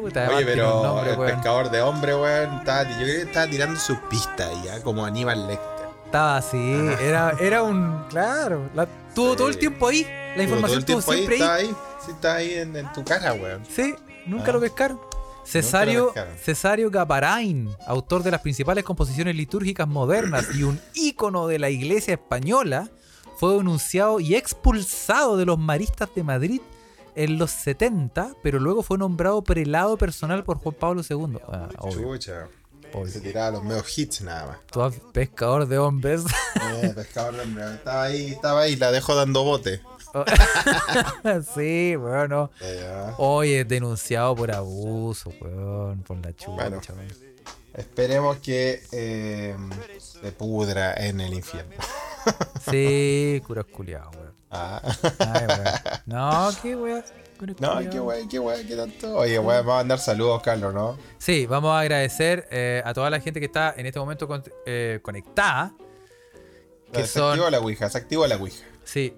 D: Puta,
A: Oye, pero
D: nombre,
A: el
D: weón.
A: pescador de hombre, weón, estaba- yo creo que estaba tirando sus pistas ya, como Aníbal Lecter.
D: Estaba así, era, era un. Claro, la- tuvo
A: Sí.
D: todo el tiempo ahí. La información
A: el
D: estuvo siempre ahí.
A: Ahí, sí, está ahí en, en tu cara, weón.
D: Sí, nunca
A: Ah.
D: lo pescaron. Cesario. Cesario Gaparain, autor de las principales composiciones litúrgicas modernas y un ícono de la iglesia española, fue denunciado y expulsado de los maristas de Madrid en los 70, pero luego fue nombrado prelado personal por Juan Pablo II. Ah, obvio, obvio.
A: Se tiraba los medios hits nada más.
D: Tú has- pescador de hombres.
A: Eh, pescador de hombre, estaba ahí, estaba ahí, la dejó dando bote. (laughs)
D: sí, bueno.
A: Eh, ya.
D: Oye, denunciado por abuso, weón, por la chucha.
A: Bueno.
D: weón.
A: Esperemos que eh, se pudra en el infierno. (laughs)
D: Sí, curas culiados, weón.
A: Ah.
D: Ay, weón. No, qué weón.
A: No, qué guay, qué guay, qué tanto. Oye, weón, vamos a mandar saludos, Carlos, ¿no?
D: Sí, vamos a agradecer eh, a toda la gente que está en este momento con- eh, conectada. Que
A: se
D: son-
A: activó la Ouija, se activó la Ouija.
D: Sí,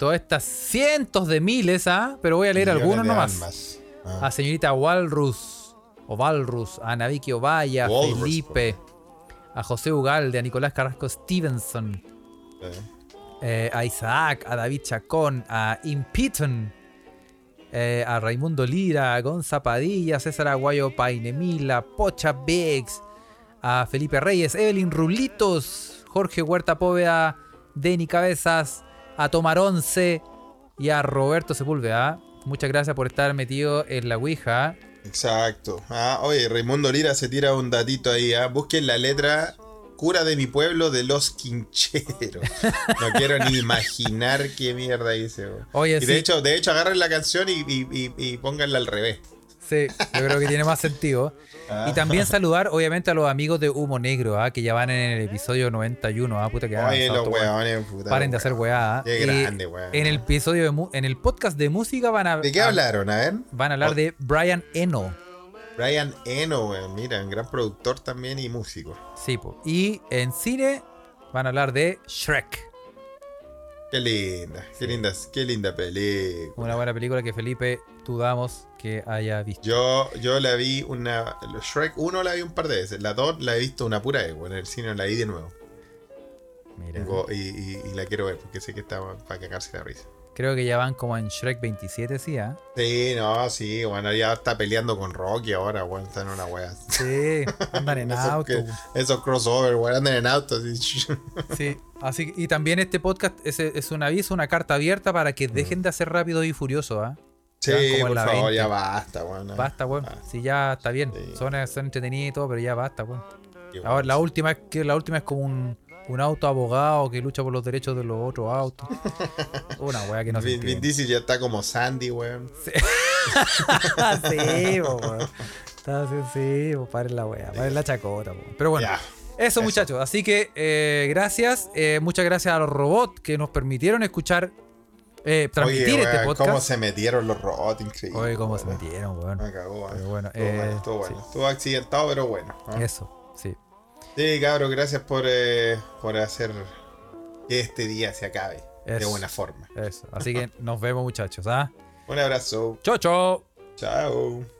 D: todas estas cientos de miles, ¿ah? Pero voy a leer
A: Millones
D: algunos nomás.
A: Ah.
D: A señorita Walrus, o Valrus, a Naviki Ovalla, a
A: Walrus,
D: Felipe, a José Ugalde, a Nicolás Carrasco Stevenson,
A: Eh.
D: eh, a Isaac, a David Chacón, a Impiton, eh, a Raimundo Lira, a Gonza Padilla, a César Aguayo Painemila, Pocha Bex, a Felipe Reyes, Evelyn Rulitos, Jorge Huerta Póveda, Denny Cabezas, a Tomar Once y a Roberto Sepúlveda. Muchas gracias por estar metido en la Ouija.
A: Exacto. Ah, oye, Raimundo Lira se tira un datito ahí. ¿ah? Busquen la letra Cura de mi pueblo de los quincheros. No (laughs) quiero ni imaginar qué mierda weón.
D: Oye,
A: y
D: sí.
A: de hecho, de hecho, agarren la canción y, y, y- y pónganla al revés.
D: Sí, yo creo que tiene más sentido.
A: Ah.
D: Y también saludar, obviamente, a los amigos de Humo Negro, ¿ah? que ya van en el episodio 91. ¿ah? Puta que
A: Oye, los
D: weones.
A: puta.
D: Paren de hacer weá. ¿ah?
A: Qué grande, weón.
D: En el episodio de en el podcast de música van a,
A: ¿De qué hablaron? A ver.
D: van a hablar de Brian Eno.
A: Brian Eno, weón. Mira, un gran productor también y músico.
D: Sí, po. y en cine van a hablar de Shrek.
A: Qué linda, qué linda, qué linda película.
D: Una buena película que Felipe dudamos que haya visto.
A: Yo, yo la vi una. Shrek 1 la vi un par de veces. La 2 la he visto una pura vez. En el cine la vi de nuevo.
D: Mira,
A: y, y- y la quiero ver porque sé que está para cagarse la risa.
D: creo que ya van como en Shrek 27, sí, ¿ah?
A: Sí, no, sí, bueno, ya está peleando con Rocky ahora, weón. Está en una wea.
D: Sí, andan en (laughs)
A: Esos,
D: auto.
A: que- esos crossover, weón, andan en auto. así. (laughs)
D: Sí, así y también este podcast es, es un aviso, una carta abierta para que dejen de hacer rápido y furioso, ¿ah?
A: Sí, por favor,
D: 20.
A: ya basta, weón.
D: Basta, weón.
A: Ah,
D: Si ya está bien.
A: Sí.
D: Son, son entretenidas y todo, pero ya basta, weón.
A: qué
D: Ahora, la
A: weón.
D: última es que la última es como un, un auto abogado que lucha por los derechos de los otros autos. (laughs) Una weá que no se
A: Vin. Diesel ya está como Sandy, weón.
D: sí, (laughs) po, weón. Está así, sí, pues paren la wea, paren la chacota. po. Pero bueno,
A: Ya.
D: eso,
A: eso.
D: muchachos. Así que eh, gracias. eh, muchas gracias a los robots que nos permitieron escuchar, eh, transmitir
A: Oye,
D: este
A: weón,
D: podcast.
A: cómo se metieron los robots, increíble.
D: Oye, cómo se metieron, weón.
A: Me cagó,
D: Pero
A: weón.
D: bueno,
A: Estuvo
D: eh,
A: bueno, estuvo bueno.
D: sí.
A: Estuvo accidentado, pero bueno. ¿no?
D: Eso, sí.
A: Sí, cabros, gracias por, eh, por hacer que este día se acabe de buena forma.
D: Eso. Así que (laughs) nos vemos, muchachos. ¿ah?
A: Un abrazo.
D: Chao, chao.
A: Chao.